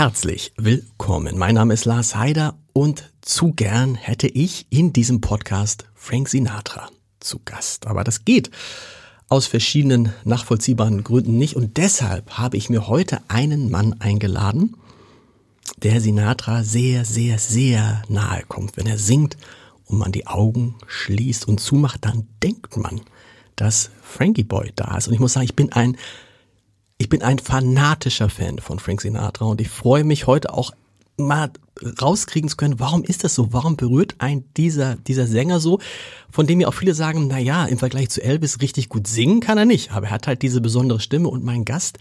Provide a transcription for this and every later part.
Herzlich willkommen. Mein Name ist Lars Heider und zu gern hätte ich in diesem Podcast Frank Sinatra zu Gast. Aber das geht aus verschiedenen nachvollziehbaren Gründen nicht und deshalb habe ich mir heute einen Mann eingeladen, der Sinatra sehr, sehr, sehr nahe kommt. Wenn er singt und man die Augen schließt und zumacht, dann denkt man, dass Frankie Boy da ist. Und ich muss sagen, ich bin ein ich bin ein fanatischer Fan von Frank Sinatra und ich freue mich heute auch mal rauskriegen zu können, warum ist das so? Warum berührt ein dieser, dieser Sänger so, von dem ja auch viele sagen, na ja, im Vergleich zu Elvis richtig gut singen kann er nicht, aber er hat halt diese besondere Stimme und mein Gast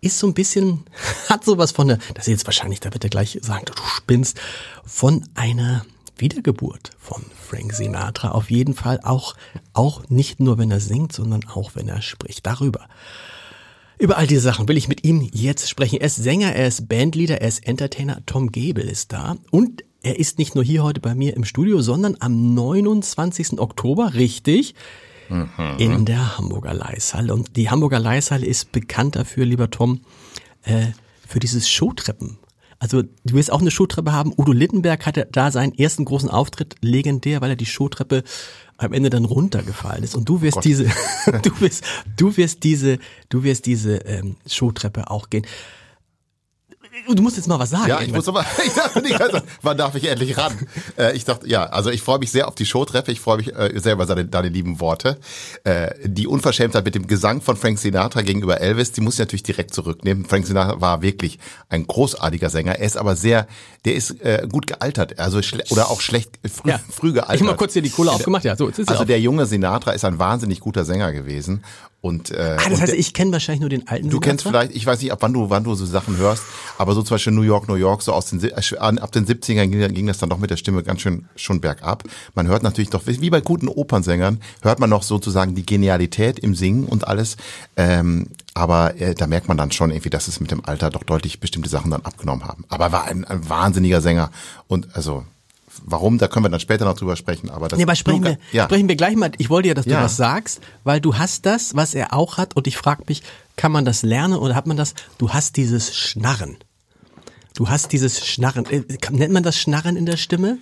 ist so ein bisschen, hat sowas von der, das ist jetzt wahrscheinlich, da wird er gleich sagen, du spinnst, von einer Wiedergeburt von Frank Sinatra. Auf jeden Fall auch, auch nicht nur, wenn er singt, sondern auch, wenn er spricht. Darüber über all diese Sachen will ich mit ihm jetzt sprechen. Er ist Sänger, er ist Bandleader, er ist Entertainer. Tom Gebel ist da. Und er ist nicht nur hier heute bei mir im Studio, sondern am 29. Oktober, richtig, mhm. in der Hamburger Leishalle. Und die Hamburger Leishalle ist bekannt dafür, lieber Tom, äh, für dieses Showtreppen. Also du wirst auch eine Showtreppe haben. Udo Littenberg hatte da seinen ersten großen Auftritt, legendär, weil er die Showtreppe am Ende dann runtergefallen ist. Und du wirst oh diese, du wirst, du wirst diese, du wirst diese ähm, Showtreppe auch gehen. Du musst jetzt mal was sagen. Ja, ich muss aber, ich dachte nicht, also, wann darf ich endlich ran? Äh, ich dachte, ja, also ich freue mich sehr auf die Showtreppe. Ich freue mich äh, sehr über seine, deine lieben Worte. Äh, die Unverschämtheit mit dem Gesang von Frank Sinatra gegenüber Elvis, die muss ich natürlich direkt zurücknehmen. Frank Sinatra war wirklich ein großartiger Sänger. Er ist aber sehr, der ist äh, gut gealtert, also oder auch schlecht früh, ja. früh gealtert. Ich habe mal kurz hier die Kohle aufgemacht, ja. So, jetzt ist also der junge Sinatra ist ein wahnsinnig guter Sänger gewesen und, äh, ah, das heißt, ich kenne wahrscheinlich nur den alten. Du Sinatra? kennst vielleicht, ich weiß nicht, ab wann du, wann du so Sachen hörst, aber so zum Beispiel New York, New York, so aus den äh, ab den 70ern ging, ging das dann doch mit der Stimme ganz schön schon bergab. Man hört natürlich doch, wie bei guten Opernsängern, hört man noch sozusagen die Genialität im Singen und alles. Ähm, aber äh, da merkt man dann schon irgendwie, dass es mit dem Alter doch deutlich bestimmte Sachen dann abgenommen haben. Aber er war ein, ein wahnsinniger Sänger und also Warum, da können wir dann später noch drüber sprechen. Aber das nee, aber sprechen, wir, ja. sprechen wir gleich mal. Ich wollte ja, dass du ja. was sagst, weil du hast das, was er auch hat. Und ich frage mich, kann man das lernen oder hat man das? Du hast dieses Schnarren. Du hast dieses Schnarren. Äh, nennt man das Schnarren in der Stimme?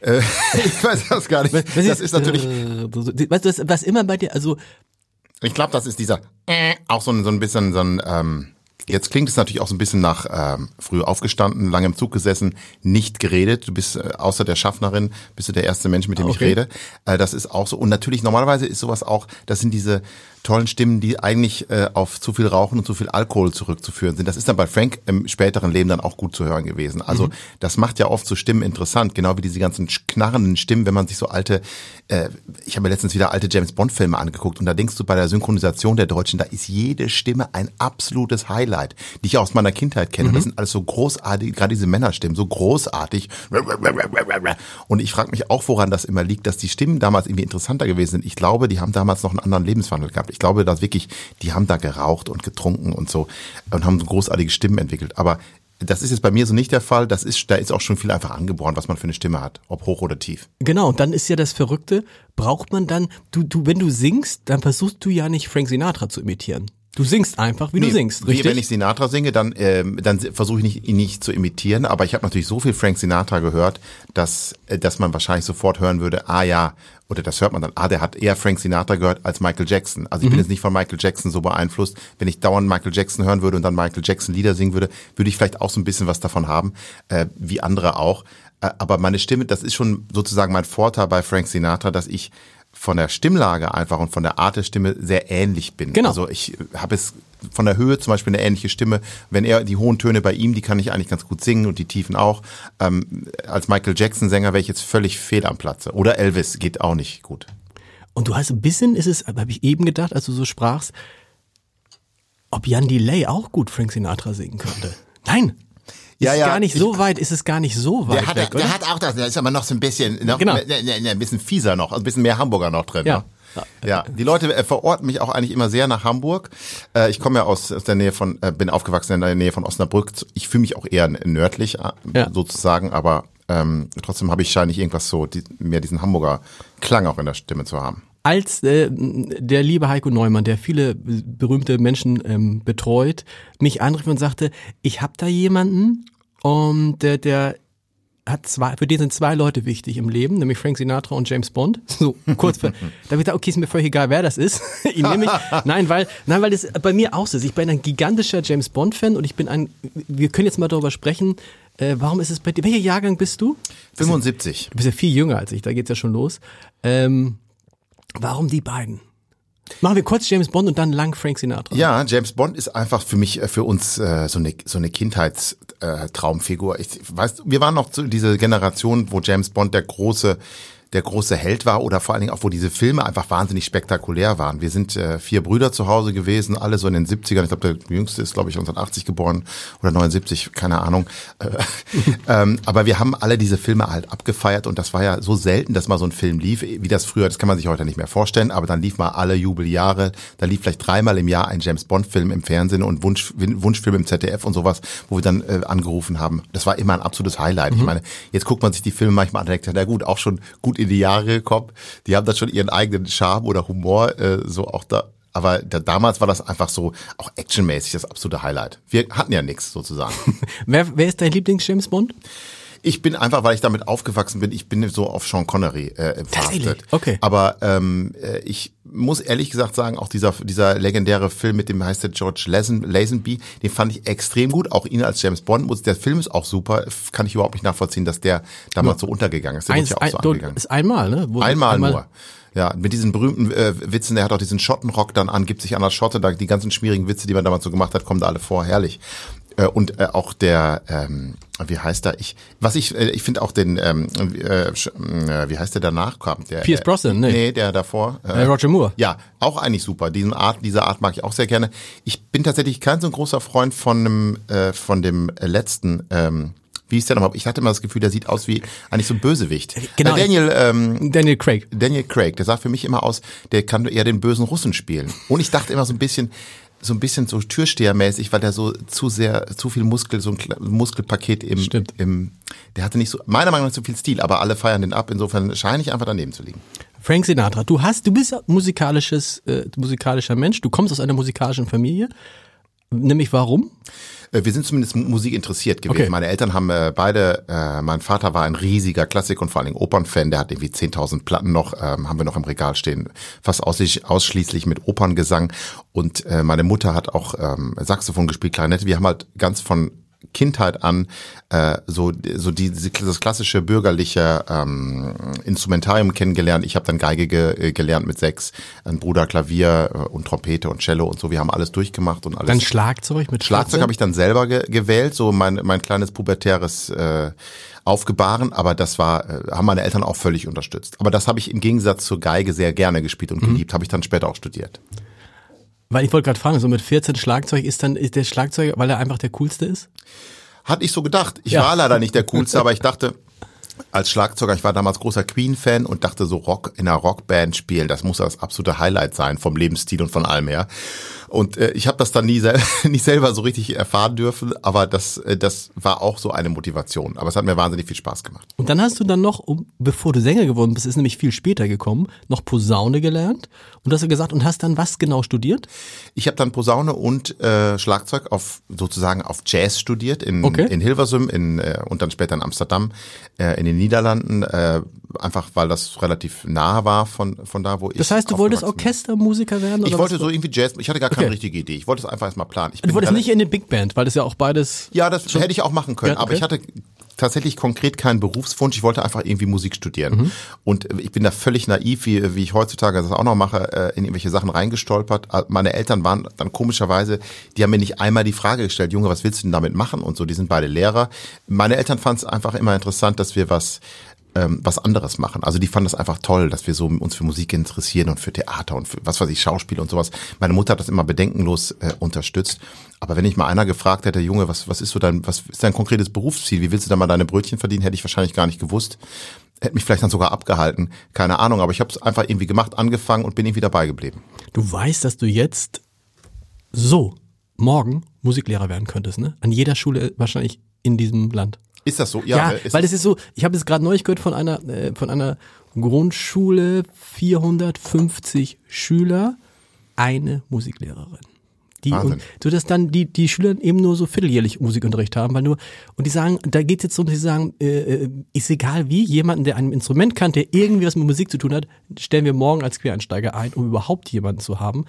Äh, ich weiß das gar nicht. Das ist, ist natürlich. Äh, weißt du, was, was immer bei dir, also. Ich glaube, das ist dieser, äh, auch so ein, so ein bisschen so ein, ähm, Jetzt klingt es natürlich auch so ein bisschen nach ähm, früh aufgestanden, lange im Zug gesessen, nicht geredet. Du bist äh, außer der Schaffnerin, bist du der erste Mensch, mit dem okay. ich rede. Äh, das ist auch so. Und natürlich normalerweise ist sowas auch, das sind diese tollen Stimmen, die eigentlich äh, auf zu viel Rauchen und zu viel Alkohol zurückzuführen sind. Das ist dann bei Frank im späteren Leben dann auch gut zu hören gewesen. Also mhm. das macht ja oft so Stimmen interessant, genau wie diese ganzen knarrenden Stimmen, wenn man sich so alte, äh, ich habe mir letztens wieder alte James Bond Filme angeguckt und da denkst du bei der Synchronisation der Deutschen, da ist jede Stimme ein absolutes Highlight, die ich aus meiner Kindheit kenne. Mhm. Das sind alles so großartig, gerade diese Männerstimmen, so großartig. Und ich frage mich auch, woran das immer liegt, dass die Stimmen damals irgendwie interessanter gewesen sind. Ich glaube, die haben damals noch einen anderen Lebenswandel gehabt. Ich glaube, dass wirklich, die haben da geraucht und getrunken und so und haben so großartige Stimmen entwickelt. Aber das ist jetzt bei mir so nicht der Fall. Das ist, da ist auch schon viel einfach angeboren, was man für eine Stimme hat, ob hoch oder tief. Genau, und dann ist ja das Verrückte, braucht man dann, du, du, wenn du singst, dann versuchst du ja nicht Frank Sinatra zu imitieren. Du singst einfach, wie nee, du singst, richtig? Wie wenn ich Sinatra singe, dann, ähm, dann versuche ich nicht, ihn nicht zu imitieren, aber ich habe natürlich so viel Frank Sinatra gehört, dass, äh, dass man wahrscheinlich sofort hören würde, ah ja, oder das hört man dann, ah, der hat eher Frank Sinatra gehört als Michael Jackson. Also ich mhm. bin jetzt nicht von Michael Jackson so beeinflusst. Wenn ich dauernd Michael Jackson hören würde und dann Michael Jackson Lieder singen würde, würde ich vielleicht auch so ein bisschen was davon haben, äh, wie andere auch. Äh, aber meine Stimme, das ist schon sozusagen mein Vorteil bei Frank Sinatra, dass ich von der Stimmlage einfach und von der Art der Stimme sehr ähnlich bin. Genau. Also ich habe es von der Höhe zum Beispiel eine ähnliche Stimme. Wenn er die hohen Töne bei ihm, die kann ich eigentlich ganz gut singen und die Tiefen auch. Ähm, als Michael Jackson Sänger wäre ich jetzt völlig fehl am Platze. Oder Elvis geht auch nicht gut. Und du hast ein bisschen, ist es, habe ich eben gedacht, als du so sprachst, ob Jan Delay auch gut Frank Sinatra singen könnte. Nein, ja, ist ja, gar nicht so ich, weit, ist es gar nicht so weit der hat, weg, Der hat auch das, der ist aber noch so ein bisschen, noch, genau. ne, ne, ne, ein bisschen fieser noch, ein bisschen mehr Hamburger noch drin. Ja. Ne? Ja, die Leute äh, verorten mich auch eigentlich immer sehr nach Hamburg. Äh, ich komme ja aus, aus der Nähe von, äh, bin aufgewachsen in der Nähe von Osnabrück. Ich fühle mich auch eher nördlich ja. sozusagen, aber ähm, trotzdem habe ich scheinlich irgendwas so, die, mehr diesen Hamburger Klang auch in der Stimme zu haben. als äh, der liebe Heiko Neumann, der viele berühmte Menschen ähm, betreut, mich anrief und sagte, ich habe da jemanden, um, der, der hat zwei, für den sind zwei Leute wichtig im Leben, nämlich Frank Sinatra und James Bond. So kurz für, da habe ich gedacht, okay, ist mir völlig egal, wer das ist. Ihn nehme ich. Nein, weil, nein, weil das bei mir auch so ist. Ich bin ein gigantischer James Bond Fan und ich bin ein, wir können jetzt mal darüber sprechen, äh, warum ist es bei dir, welcher Jahrgang bist du? 75. Du bist ja viel jünger als ich, da geht's ja schon los. Ähm, warum die beiden? Machen wir kurz James Bond und dann lang Frank Sinatra. Ja, James Bond ist einfach für mich, äh, für uns äh, so eine so eine Kindheitstraumfigur. Ich weiß, wir waren noch zu diese Generation, wo James Bond der große der große Held war oder vor allen Dingen auch, wo diese Filme einfach wahnsinnig spektakulär waren. Wir sind äh, vier Brüder zu Hause gewesen, alle so in den 70ern. Ich glaube, der jüngste ist, glaube ich, 1980 geboren oder 79, keine Ahnung. Äh, ähm, aber wir haben alle diese Filme halt abgefeiert und das war ja so selten, dass mal so ein Film lief, wie das früher, das kann man sich heute nicht mehr vorstellen, aber dann lief mal alle Jubeljahre, da lief vielleicht dreimal im Jahr ein James Bond-Film im Fernsehen und Wunsch, Wunschfilm im ZDF und sowas, wo wir dann äh, angerufen haben. Das war immer ein absolutes Highlight. Mhm. Ich meine, jetzt guckt man sich die Filme manchmal an und denkt, na gut, auch schon gut in die Jahre gekommen. Die haben da schon ihren eigenen Charme oder Humor, äh, so auch da. Aber da, damals war das einfach so, auch actionmäßig, das absolute Highlight. Wir hatten ja nichts sozusagen. wer, wer ist dein Lieblings-James Bond? Ich bin einfach, weil ich damit aufgewachsen bin, ich bin so auf Sean Connery äh, verhaftet. Okay. Aber ähm, äh, ich muss ehrlich gesagt sagen, auch dieser dieser legendäre Film mit dem heißt der George Lazen, Lazenby, den fand ich extrem gut. Auch ihn als James Bond. Der Film ist auch super. Kann ich überhaupt nicht nachvollziehen, dass der damals so untergegangen ist. Der Eins, ja auch so angegangen. Ist einmal, ne? Wo einmal, einmal nur. Ja, mit diesen berühmten äh, Witzen, der hat auch diesen Schottenrock dann an, gibt sich an der Schotte, da die ganzen schwierigen Witze, die man damals so gemacht hat, kommen da alle vor, herrlich. Äh, und äh, auch der, ähm, wie heißt er? Ich, was ich, äh, ich finde auch den, ähm, äh, äh, wie heißt der danach kam? Der, Pierce Brosnan, nee. Nee, der davor. Äh, Roger Moore. Ja, auch eigentlich super. Diesen Art, diese Art mag ich auch sehr gerne. Ich bin tatsächlich kein so ein großer Freund von dem, äh, von dem letzten, ähm, wie ist der nochmal? Ich hatte immer das Gefühl, der sieht aus wie eigentlich so ein Bösewicht. Genau. Äh, Daniel, ähm, Daniel Craig. Daniel Craig, der sah für mich immer aus, der kann eher den bösen Russen spielen. Und ich dachte immer so ein bisschen, so ein bisschen so Türstehermäßig, weil der so zu sehr, zu viel Muskel, so ein Muskelpaket im, Stimmt. im, der hatte nicht so, meiner Meinung nach zu viel Stil, aber alle feiern den ab, insofern scheine ich einfach daneben zu liegen. Frank Sinatra, du hast, du bist musikalisches, äh, musikalischer Mensch, du kommst aus einer musikalischen Familie. Nämlich warum? Äh, wir sind zumindest Musik interessiert gewesen. Okay. Meine Eltern haben äh, beide, äh, mein Vater war ein riesiger Klassik- und vor allen Dingen Opernfan, der hat irgendwie 10.000 Platten noch, ähm, haben wir noch im Regal stehen, fast ausschließlich mit Operngesang. Und äh, meine Mutter hat auch ähm, Saxophon gespielt, Klarinette. Wir haben halt ganz von Kindheit an äh, so so die, das klassische bürgerliche ähm, Instrumentarium kennengelernt. Ich habe dann Geige ge, äh, gelernt mit sechs, ein Bruder Klavier äh, und Trompete und Cello und so. Wir haben alles durchgemacht und alles. Dann Schlagzeug mit Schlagzeug habe ich dann selber ge gewählt, so mein mein kleines pubertäres äh, Aufgebaren, aber das war äh, haben meine Eltern auch völlig unterstützt. Aber das habe ich im Gegensatz zur Geige sehr gerne gespielt und mhm. geliebt. Habe ich dann später auch studiert. Weil ich wollte gerade fragen, so mit 14 Schlagzeug ist dann ist der Schlagzeuger, weil er einfach der coolste ist? Hatte ich so gedacht. Ich ja. war leider nicht der coolste, aber ich dachte, als Schlagzeuger, ich war damals großer Queen-Fan und dachte so Rock in einer Rockband spielen, das muss das absolute Highlight sein vom Lebensstil und von allem her. Und äh, ich habe das dann nie, sel nie selber so richtig erfahren dürfen, aber das, äh, das war auch so eine Motivation. Aber es hat mir wahnsinnig viel Spaß gemacht. Und dann hast du dann noch, um, bevor du Sänger geworden bist, ist nämlich viel später gekommen, noch Posaune gelernt. Und hast du gesagt, und hast dann was genau studiert? Ich habe dann Posaune und äh, Schlagzeug auf sozusagen auf Jazz studiert in, okay. in Hilversum in, äh, und dann später in Amsterdam, äh, in den Niederlanden. Äh, einfach weil das relativ nah war von, von da, wo ich. Das heißt, du wolltest Orchestermusiker werden? Oder ich wollte so irgendwie Jazz, ich hatte gar keine okay. richtige Idee. Ich wollte es einfach erstmal planen. Ich du wolltest nicht in eine Big Band, weil das ja auch beides. Ja, das hätte ich auch machen können, ja, okay. aber ich hatte tatsächlich konkret keinen Berufswunsch. Ich wollte einfach irgendwie Musik studieren. Mhm. Und ich bin da völlig naiv, wie, wie ich heutzutage das auch noch mache, äh, in irgendwelche Sachen reingestolpert. Äh, meine Eltern waren dann komischerweise, die haben mir nicht einmal die Frage gestellt, Junge, was willst du denn damit machen? Und so, die sind beide Lehrer. Meine Eltern fanden es einfach immer interessant, dass wir was ähm, was anderes machen. Also die fanden das einfach toll, dass wir so uns für Musik interessieren und für Theater und für was weiß ich, Schauspiel und sowas. Meine Mutter hat das immer bedenkenlos äh, unterstützt. Aber wenn ich mal einer gefragt hätte, Junge, was, was ist so dein, was ist dein konkretes Berufsziel? Wie willst du da mal deine Brötchen verdienen? Hätte ich wahrscheinlich gar nicht gewusst. Hätte mich vielleicht dann sogar abgehalten. Keine Ahnung, aber ich habe es einfach irgendwie gemacht, angefangen und bin irgendwie dabei geblieben. Du weißt, dass du jetzt so morgen Musiklehrer werden könntest, ne? An jeder Schule wahrscheinlich in diesem Land. Ist das so? Ja, ja weil es ist so, ich habe es gerade neulich gehört von einer, äh, von einer Grundschule, 450 Schüler, eine Musiklehrerin. Die Wahnsinn. und so dass dann die die Schüler eben nur so vierteljährlich Musikunterricht haben, weil nur und die sagen, da geht jetzt so, dass sie sagen, äh, äh, ist egal wie jemanden, der ein Instrument kann, der irgendwie was mit Musik zu tun hat, stellen wir morgen als Quereinsteiger ein, um überhaupt jemanden zu haben.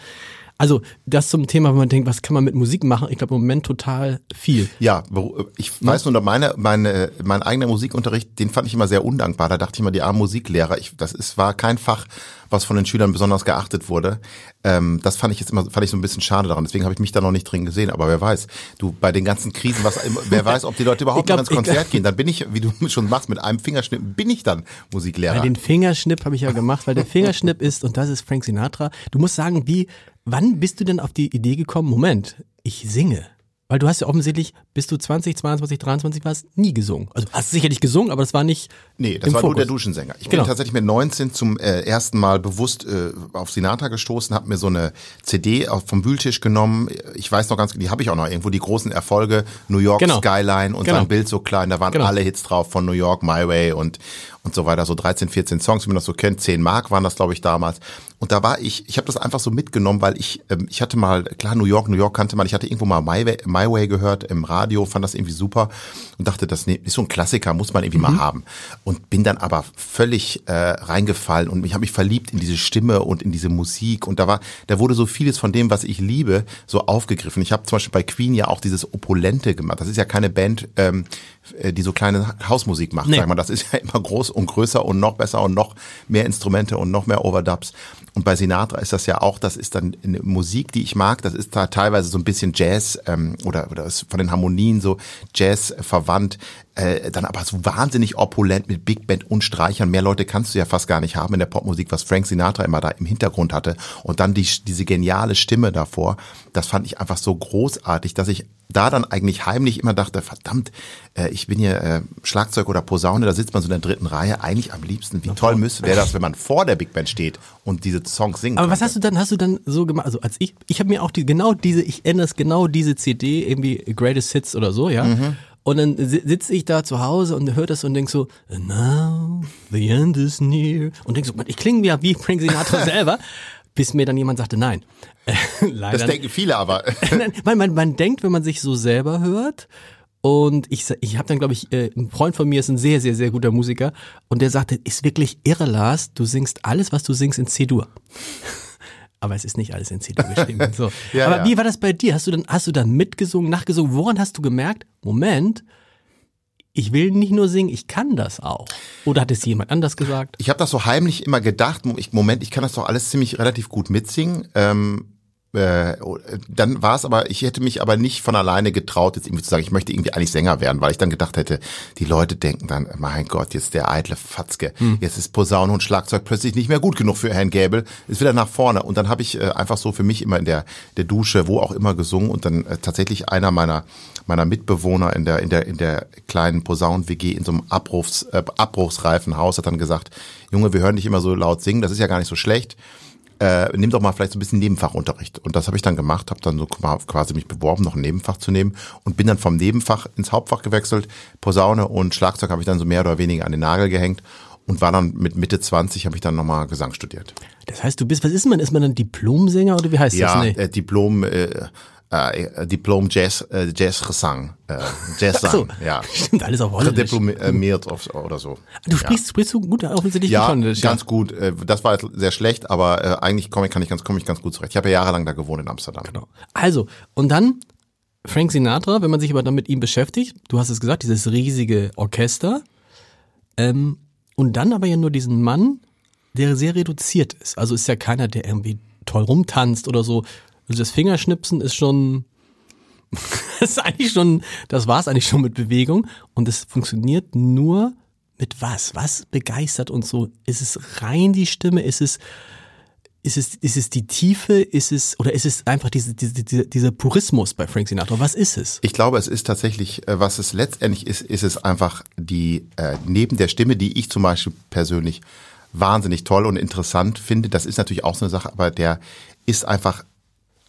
Also das zum Thema, wenn man denkt, was kann man mit Musik machen? Ich glaube im Moment total viel. Ja, wo- ich weiß nur, meine, meine, mein eigener Musikunterricht, den fand ich immer sehr undankbar. Da dachte ich immer, die armen Musiklehrer, ich, das ist, war kein Fach, was von den Schülern besonders geachtet wurde. Ähm, das fand ich jetzt immer, fand ich so ein bisschen schade daran. Deswegen habe ich mich da noch nicht drin gesehen. Aber wer weiß, du bei den ganzen Krisen, was, wer weiß, ob die Leute überhaupt glaub- noch ins Konzert glaub- gehen. Dann bin ich, wie du schon machst, mit einem Fingerschnipp bin ich dann Musiklehrer. Den Fingerschnipp habe ich ja gemacht, weil der Fingerschnipp ist, und das ist Frank Sinatra. Du musst sagen, wie, wann bist du denn auf die Idee gekommen, Moment, ich singe? Weil du hast ja offensichtlich, bis du 20, 22, 23 warst, nie gesungen. Also hast sicherlich gesungen, aber das war nicht Nee, das war nur Fokus. der Duschensänger. Ich Genau. bin tatsächlich mit 19 zum äh, ersten Mal bewusst äh, auf Sinatra gestoßen, habe mir so eine CD auf, vom Wühltisch genommen. Ich weiß noch ganz, die habe ich auch noch irgendwo, die großen Erfolge, New York Genau. Skyline und Genau. sein Bild so klein, da waren Genau. alle Hits drauf von New York, My Way und und so weiter, so 13, 14 Songs, wie man das so kennt, 10 Mark waren das, glaube ich, damals. Und da war ich, ich habe das einfach so mitgenommen, weil ich, ähm, ich hatte mal, klar, New York, New York kannte man, ich hatte irgendwo mal My Way, My Way gehört im Radio, fand das irgendwie super und dachte, das ist so ein Klassiker, muss man irgendwie mal haben. Und bin dann aber völlig äh, reingefallen und ich habe mich verliebt in diese Stimme und in diese Musik und da war, da wurde so vieles von dem, was ich liebe, so aufgegriffen. Ich habe zum Beispiel bei Queen ja auch dieses Opulente gemacht. Das ist ja keine Band, ähm, äh, die so kleine Hausmusik macht, Nee. sag mal. Das ist ja immer groß und größer und noch besser und noch mehr Instrumente und noch mehr Overdubs. Und bei Sinatra ist das ja auch, das ist dann eine Musik, die ich mag. Das ist da teilweise so ein bisschen Jazz ähm, oder, oder ist von den Harmonien so Jazz verwandt. Äh, dann aber so wahnsinnig opulent mit Big Band und Streichern. Mehr Leute kannst du ja fast gar nicht haben in der Popmusik, was Frank Sinatra immer da im Hintergrund hatte. Und dann die, diese geniale Stimme davor. Das fand ich einfach so großartig, dass ich da dann eigentlich heimlich immer dachte, verdammt, äh, ich bin hier äh, Schlagzeug oder Posaune, da sitzt man so in der dritten Reihe, eigentlich am liebsten. Wie toll müsste wäre das, wenn man vor der Big Band steht und diese Songs singt. Aber was hast du dann, hast du dann so gemacht, also als ich, ich habe mir auch die, genau diese, ich ändere es genau diese CD, irgendwie Greatest Hits oder so, ja. Mhm. Und dann si- sitze ich da zu Hause und höre das und denk so, And now the end is near. Und denk so, Mann, ich klinge ja wie Frank Sinatra selber, bis mir dann jemand sagte, nein. Leider das denken viele aber. Man, man, man denkt, wenn man sich so selber hört, und ich, ich habe dann, glaube ich, äh, ein Freund von mir ist ein sehr, sehr, sehr guter Musiker und der sagte, ist wirklich irre, Lars, du singst alles, was du singst in C-Dur. Aber es ist nicht alles in C-Dur geschrieben. So. Ja, Aber ja. wie war das bei dir? Hast du dann, hast du dann mitgesungen, nachgesungen? Woran hast du gemerkt? Moment, ich will nicht nur singen, ich kann das auch. Oder hat es jemand anders gesagt? Ich habe das so heimlich immer gedacht, ich, Moment, ich kann das doch alles ziemlich relativ gut mitsingen. Ähm, äh, dann war es aber, ich hätte mich aber nicht von alleine getraut, jetzt irgendwie zu sagen, ich möchte irgendwie eigentlich Sänger werden, weil ich dann gedacht hätte, die Leute denken dann, mein Gott, jetzt der eitle Fatzke, jetzt ist Posaune und Schlagzeug plötzlich nicht mehr gut genug für Herrn Gäbel, ist wieder nach vorne. Und dann habe ich äh, einfach so für mich immer in der, der Dusche, wo auch immer gesungen und dann äh, tatsächlich einer meiner meiner Mitbewohner in der in der in der kleinen Posaunen-WG in so einem Abrufs, äh, abbruchsreifen Haus hat dann gesagt, Junge, wir hören dich immer so laut singen, das ist ja gar nicht so schlecht äh, nimm doch mal vielleicht so ein bisschen Nebenfachunterricht. Und das habe ich dann gemacht, habe dann so quasi mich beworben, noch ein Nebenfach zu nehmen und bin dann vom Nebenfach ins Hauptfach gewechselt. Posaune und Schlagzeug habe ich dann so mehr oder weniger an den Nagel gehängt und war dann mit Mitte 20 habe ich dann nochmal Gesang studiert. Das heißt, du bist, was ist man? Ist man dann Diplomsänger oder wie heißt Ja, das? Nee. äh, Diplom, äh, äh, Diplom Jazz, äh, Jazzgesang, äh, Jazzsang, so. ja. Stimmt, alles auf Holländisch. Diplomiert auf, oder so. Du sprichst, sprichst du gut offensichtlich Ja, Holländisch. ganz gut. Äh, Das war jetzt sehr schlecht, aber äh, eigentlich komme ich, kann ich ganz, komme ich ganz gut zurecht. Ich habe ja jahrelang da gewohnt in Amsterdam. Genau. Also, und dann Frank Sinatra, wenn man sich aber dann mit ihm beschäftigt, du hast es gesagt, dieses riesige Orchester, ähm, und dann aber ja nur diesen Mann, der sehr reduziert ist. Also ist ja keiner, der irgendwie toll rumtanzt oder so. Also das Fingerschnipsen ist schon, das ist eigentlich schon, das war's eigentlich schon mit Bewegung. Und es funktioniert nur mit was? Was begeistert uns so? Ist es rein die Stimme? Ist es, ist es, ist es die Tiefe? Ist es, oder ist es einfach diese, diese, diese, dieser Purismus bei Frank Sinatra? Was ist es? Ich glaube, es ist tatsächlich, äh, was es letztendlich ist, ist es einfach die, äh, neben der Stimme, die ich zum Beispiel persönlich wahnsinnig toll und interessant finde, das ist natürlich auch so eine Sache, aber der ist einfach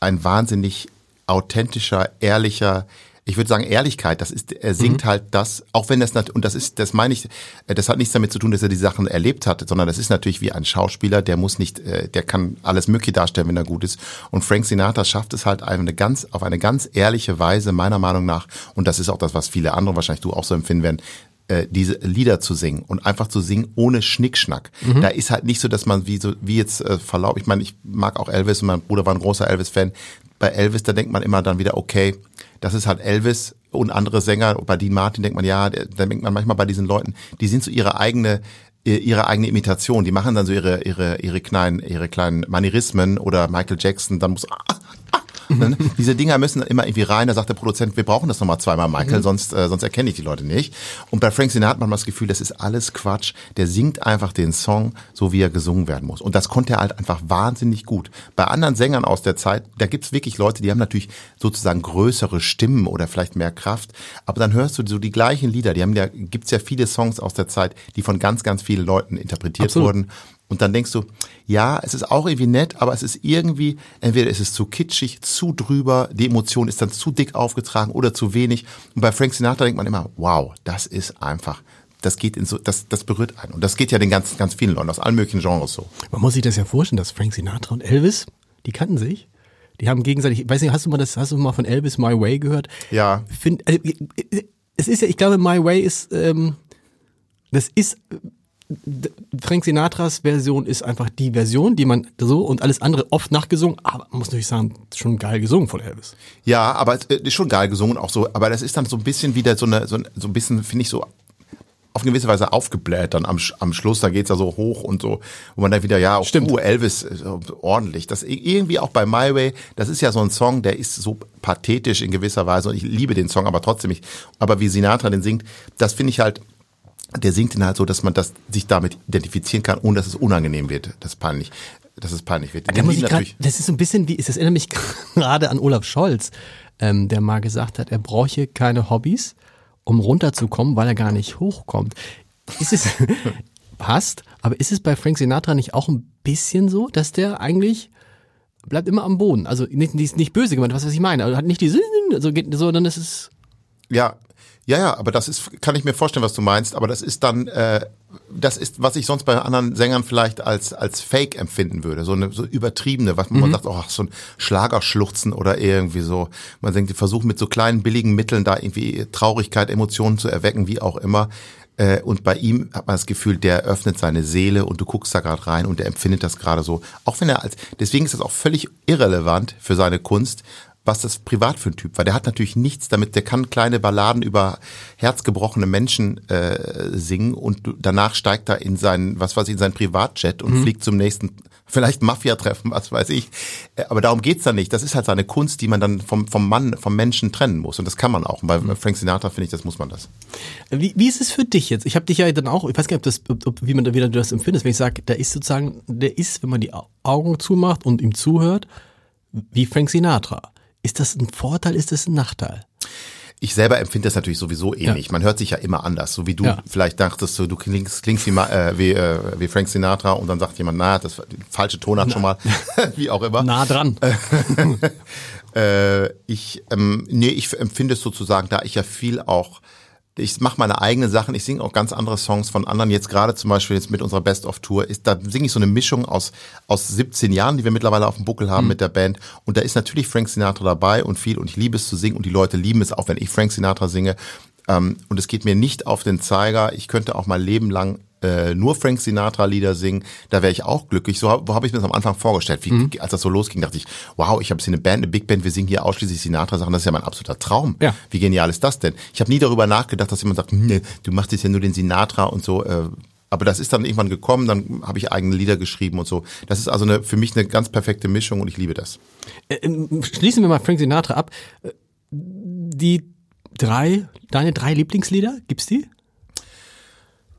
ein wahnsinnig authentischer, ehrlicher, ich würde sagen Ehrlichkeit, das ist, er singt mhm. halt das, auch wenn das, und das ist, das meine ich, äh, das hat nichts damit zu tun, dass er die Sachen erlebt hat, sondern das ist natürlich wie ein Schauspieler, der muss nicht, äh, der kann alles Mögliche darstellen, wenn er gut ist. Und Frank Sinatra schafft es halt eine ganz, auf eine ganz ehrliche Weise, meiner Meinung nach, und das ist auch das, was viele andere wahrscheinlich du auch so empfinden werden, äh, diese Lieder zu singen und einfach zu singen ohne Schnickschnack. Mhm. Da ist halt nicht so, dass man wie so wie jetzt äh, verlaub, ich meine, ich mag auch Elvis und mein Bruder war ein großer Elvis-Fan. Bei Elvis, da denkt man immer dann wieder, okay, das ist halt Elvis und andere Sänger. Bei Dean Martin denkt man, ja, da denkt man manchmal bei diesen Leuten, die sind so ihre eigene ihre eigene Imitation. Die machen dann so ihre ihre ihre kleinen ihre kleinen Manierismen oder Michael Jackson. Dann muss ah, Ne? Diese Dinger müssen immer irgendwie rein. Da sagt der Produzent, wir brauchen das nochmal zweimal, Michael, mhm. sonst, äh, sonst erkenne ich die Leute nicht. Und bei Frank Sinatra hat man das Gefühl, das ist alles Quatsch. Der singt einfach den Song, so wie er gesungen werden muss. Und das konnte er halt einfach wahnsinnig gut. Bei anderen Sängern aus der Zeit, da gibt's wirklich Leute, die haben natürlich sozusagen größere Stimmen oder vielleicht mehr Kraft. Aber dann hörst du so die gleichen Lieder. Die haben ja, gibt's ja viele Songs aus der Zeit, die von ganz, ganz vielen Leuten interpretiert Absolut. wurden. Und dann denkst du, ja, es ist auch irgendwie nett, aber es ist irgendwie, entweder ist es zu kitschig, zu drüber, die Emotion ist dann zu dick aufgetragen oder zu wenig. Und bei Frank Sinatra denkt man immer, wow, das ist einfach, das geht in so, das, das berührt einen. Und das geht ja den ganz, ganz vielen Leuten aus allen möglichen Genres so. Man muss sich das ja vorstellen, dass Frank Sinatra und Elvis, die kannten sich. Die haben gegenseitig, weiß nicht, hast du mal das, hast du mal von Elvis My Way gehört? Ja. Find, also, es ist ja, ich glaube, My Way ist, ähm, das ist Frank Sinatras Version ist einfach die Version, die man so und alles andere oft nachgesungen, aber muss natürlich sagen, schon geil gesungen von Elvis. Ja, aber es ist schon geil gesungen auch so, aber das ist dann so ein bisschen wieder so eine so, so ein bisschen finde ich so auf eine gewisse Weise aufgebläht dann am, am Schluss, da geht's ja so hoch und so, wo man dann wieder, ja, Stimmt. Uh, Elvis, äh, ordentlich. Das irgendwie auch bei My Way, das ist ja so ein Song, der ist so pathetisch in gewisser Weise und ich liebe den Song, aber trotzdem nicht. Aber wie Sinatra den singt, das finde ich halt, der singt ihn halt so, dass man das sich damit identifizieren kann, ohne dass es unangenehm wird. Das peinlich. Dass es peinlich wird. Da muss ich grad, das ist so ein bisschen wie, das erinnert mich gerade an Olaf Scholz, ähm, der mal gesagt hat, er bräuche keine Hobbys, um runterzukommen, weil er gar nicht hochkommt. Ist es, passt, aber ist es bei Frank Sinatra nicht auch ein bisschen so, dass der eigentlich bleibt immer am Boden? Also nicht, nicht, nicht böse gemeint, was, was ich meine. Also hat nicht die, also geht, sondern es ist. Ja, ja, ja, aber das ist, kann ich mir vorstellen, was du meinst, aber das ist dann, äh, das ist, was ich sonst bei anderen Sängern vielleicht als, als Fake empfinden würde, so eine so übertriebene, was man mhm. sagt, oh, so ein Schlagerschluchzen oder irgendwie so. Man denkt, die versuchen mit so kleinen, billigen Mitteln da irgendwie Traurigkeit, Emotionen zu erwecken, wie auch immer. Äh, und bei ihm hat man das Gefühl, der öffnet seine Seele und du guckst da gerade rein und der empfindet das gerade so. Auch wenn er als, deswegen ist das auch völlig irrelevant für seine Kunst, was das privat für ein Typ war. Der hat natürlich nichts damit, der kann kleine Balladen über herzgebrochene Menschen äh, singen und danach steigt er in sein, was weiß ich, in sein Privatjet und mhm. fliegt zum nächsten, vielleicht Mafia-Treffen, was weiß ich. Äh, aber darum geht's dann nicht. Das ist halt seine Kunst, die man dann vom, vom Mann, vom Menschen trennen muss. Und das kann man auch. Und bei mhm. Frank Sinatra finde ich, das muss man das. Wie, wie ist es für dich jetzt? Ich habe dich ja dann auch, ich weiß gar nicht, ob das, ob, wie man da wieder das empfindest, wenn ich sage, der ist sozusagen, der ist, wenn man die Augen zumacht und ihm zuhört, wie Frank Sinatra. Ist das ein Vorteil, ist das ein Nachteil? Ich selber empfinde das natürlich sowieso ähnlich. Ja. Man hört sich ja immer anders. So wie du ja. vielleicht dachtest, du klingst, klingst wie, äh, wie, äh, wie Frank Sinatra und dann sagt jemand, na, das falsche Ton hat schon mal, wie auch immer. Nah dran. äh, ich, ähm, nee, ich empfinde es sozusagen, da ich ja viel auch ich mache meine eigenen Sachen, ich singe auch ganz andere Songs von anderen. Jetzt gerade zum Beispiel jetzt mit unserer Best-of-Tour, ist da singe ich so eine Mischung aus, aus 17 Jahren, die wir mittlerweile auf dem Buckel haben mhm. mit der Band. Und da ist natürlich Frank Sinatra dabei und viel und ich liebe es zu singen und die Leute lieben es auch, wenn ich Frank Sinatra singe. Ähm, und es geht mir nicht auf den Zeiger. Ich könnte auch mein Leben lang äh, nur Frank Sinatra Lieder singen, da wäre ich auch glücklich. So habe hab ich mir das am Anfang vorgestellt. Wie, mhm. Als das so losging, dachte ich, wow, ich habe hier eine Band, eine Big Band, wir singen hier ausschließlich Sinatra Sachen, das ist ja mein absoluter Traum. Ja. Wie genial ist das denn? Ich habe nie darüber nachgedacht, dass jemand sagt, nee, du machst jetzt ja nur den Sinatra und so. Äh, aber das ist dann irgendwann gekommen, dann habe ich eigene Lieder geschrieben und so. Das ist also eine, für mich eine ganz perfekte Mischung und ich liebe das. Äh, ähm, schließen wir mal Frank Sinatra ab. Äh, die drei, deine drei Lieblingslieder, gibt's die?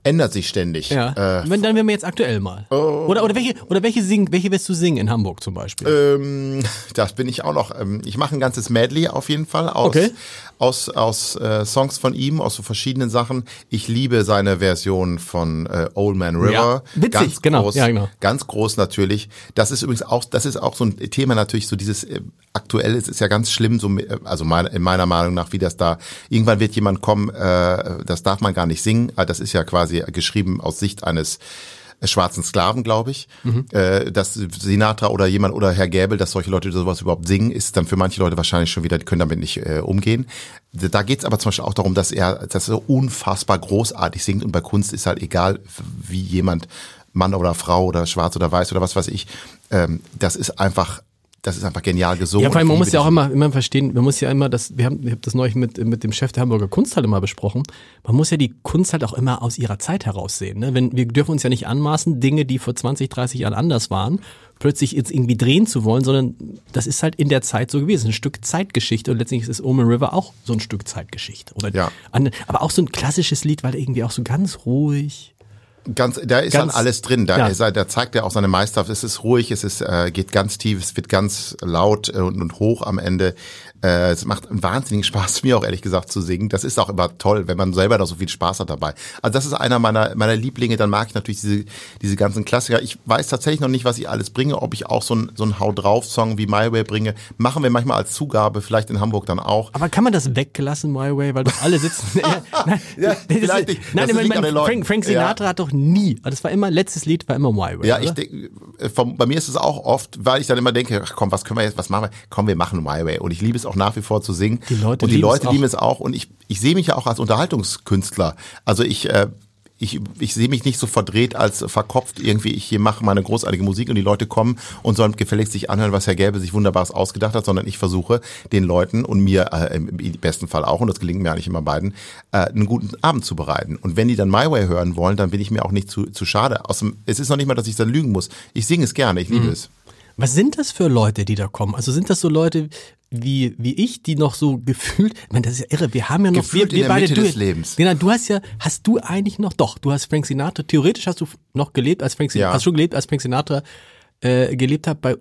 Ändert sich ständig. Ja. Äh, Wenn, dann wären wir jetzt aktuell mal. Oh. Oder, oder welche, oder welche singen, welche wirst du singen in Hamburg zum Beispiel? Ähm, das bin ich auch noch. Ähm, ich mache ein ganzes Medley auf jeden Fall aus, okay. Aus, aus äh, Songs von ihm, aus so verschiedenen Sachen. Ich liebe seine Version von äh, Old Man River. Ja, witzig, ganz genau, Groß, ja, genau. Ganz groß natürlich. Das ist übrigens auch, das ist auch so ein Thema natürlich, so dieses äh, aktuell ist, ist ja ganz schlimm, so, äh, also mein, in meiner Meinung nach, wie das da, irgendwann wird jemand kommen, äh, das darf man gar nicht singen. Ah, Das ist ja quasi geschrieben aus Sicht eines schwarzen Sklaven, glaube ich. Mhm. Äh, dass Sinatra oder jemand oder Herr Gäbel, dass solche Leute sowas überhaupt singen, ist dann für manche Leute wahrscheinlich schon wieder, die können damit nicht äh, umgehen. Da geht es aber zum Beispiel auch darum, dass er, dass er unfassbar großartig singt und bei Kunst ist halt egal, wie jemand Mann oder Frau oder schwarz oder weiß oder was weiß ich, ähm, das ist einfach das ist einfach genial gesungen. Ja, vor allem, man muss ja auch immer, immer verstehen, man muss ja immer das, wir haben, ich habe das neulich mit, mit dem Chef der Hamburger Kunsthalle mal besprochen, man muss ja die Kunst halt auch immer aus ihrer Zeit heraus sehen. Ne? Wenn, wir dürfen uns ja nicht anmaßen, Dinge, die vor 20, 30 Jahren anders waren, plötzlich jetzt irgendwie drehen zu wollen, sondern das ist halt in der Zeit so gewesen, ein Stück Zeitgeschichte und letztendlich ist Omen River auch so ein Stück Zeitgeschichte. Oder Ja. an, aber auch so ein klassisches Lied, weil irgendwie auch so ganz ruhig. Ganz, da ist Ganz- dann alles drin. Da, ja. ist, er- da zeigt er auch seine Meisterschaft. Es ist ruhig, es ist, äh, geht ganz tief, es wird ganz laut äh, und, und hoch am Ende. Äh, es macht einen wahnsinnigen Spaß, mir auch ehrlich gesagt zu singen. Das ist auch immer toll, wenn man selber da so viel Spaß hat dabei. Also das ist einer meiner, meiner Lieblinge. Dann mag ich natürlich diese, diese ganzen Klassiker. Ich weiß tatsächlich noch nicht, was ich alles bringe, ob ich auch so ein, so ein Hau drauf Song wie My Way bringe. Machen wir manchmal als Zugabe, vielleicht in Hamburg dann auch. Aber kann man das weglassen, My Way, weil doch alle sitzen. ja, nein, Ja, das ist- vielleicht nicht. Nein, Das Leuten. Frank, Frank Sinatra hat doch nie, das war immer, letztes Lied war immer My Way. Ja, oder? ich denke, vom, bei mir ist es auch oft, weil ich dann immer denke, ach komm, was können wir jetzt, was machen wir? Komm, wir machen My Way. Und ich liebe es auch nach wie vor zu singen. Die Leute und die lieben es Leute auch. lieben es auch. Und ich, ich sehe mich ja auch als Unterhaltungskünstler. Also ich, äh, ich, ich sehe mich nicht so verdreht als verkopft irgendwie, ich hier mache meine großartige Musik und die Leute kommen und sollen gefälligst sich anhören, was Herr Gelbe sich Wunderbares ausgedacht hat, sondern ich versuche den Leuten und mir äh, im besten Fall auch, und das gelingt mir eigentlich immer beiden, äh, einen guten Abend zu bereiten. Und wenn die dann My Way hören wollen, dann bin ich mir auch nicht zu, zu schade. Außerdem, es ist noch nicht mal, dass ich dann lügen muss. Ich singe es gerne, ich liebe Mhm. es. Was sind das für Leute, die da kommen? Also sind das so Leute wie, wie ich, die noch so gefühlt, ich meine, das ist ja irre, wir haben ja noch, Gefühlt wir, wir in der beide, Mitte du, des Lebens. Genau, du hast ja, hast du eigentlich noch, doch, du hast Frank Sinatra, theoretisch hast du noch gelebt, als Frank Sinatra, Ja. hast schon gelebt, als Frank Sinatra äh, gelebt hat, bei äh,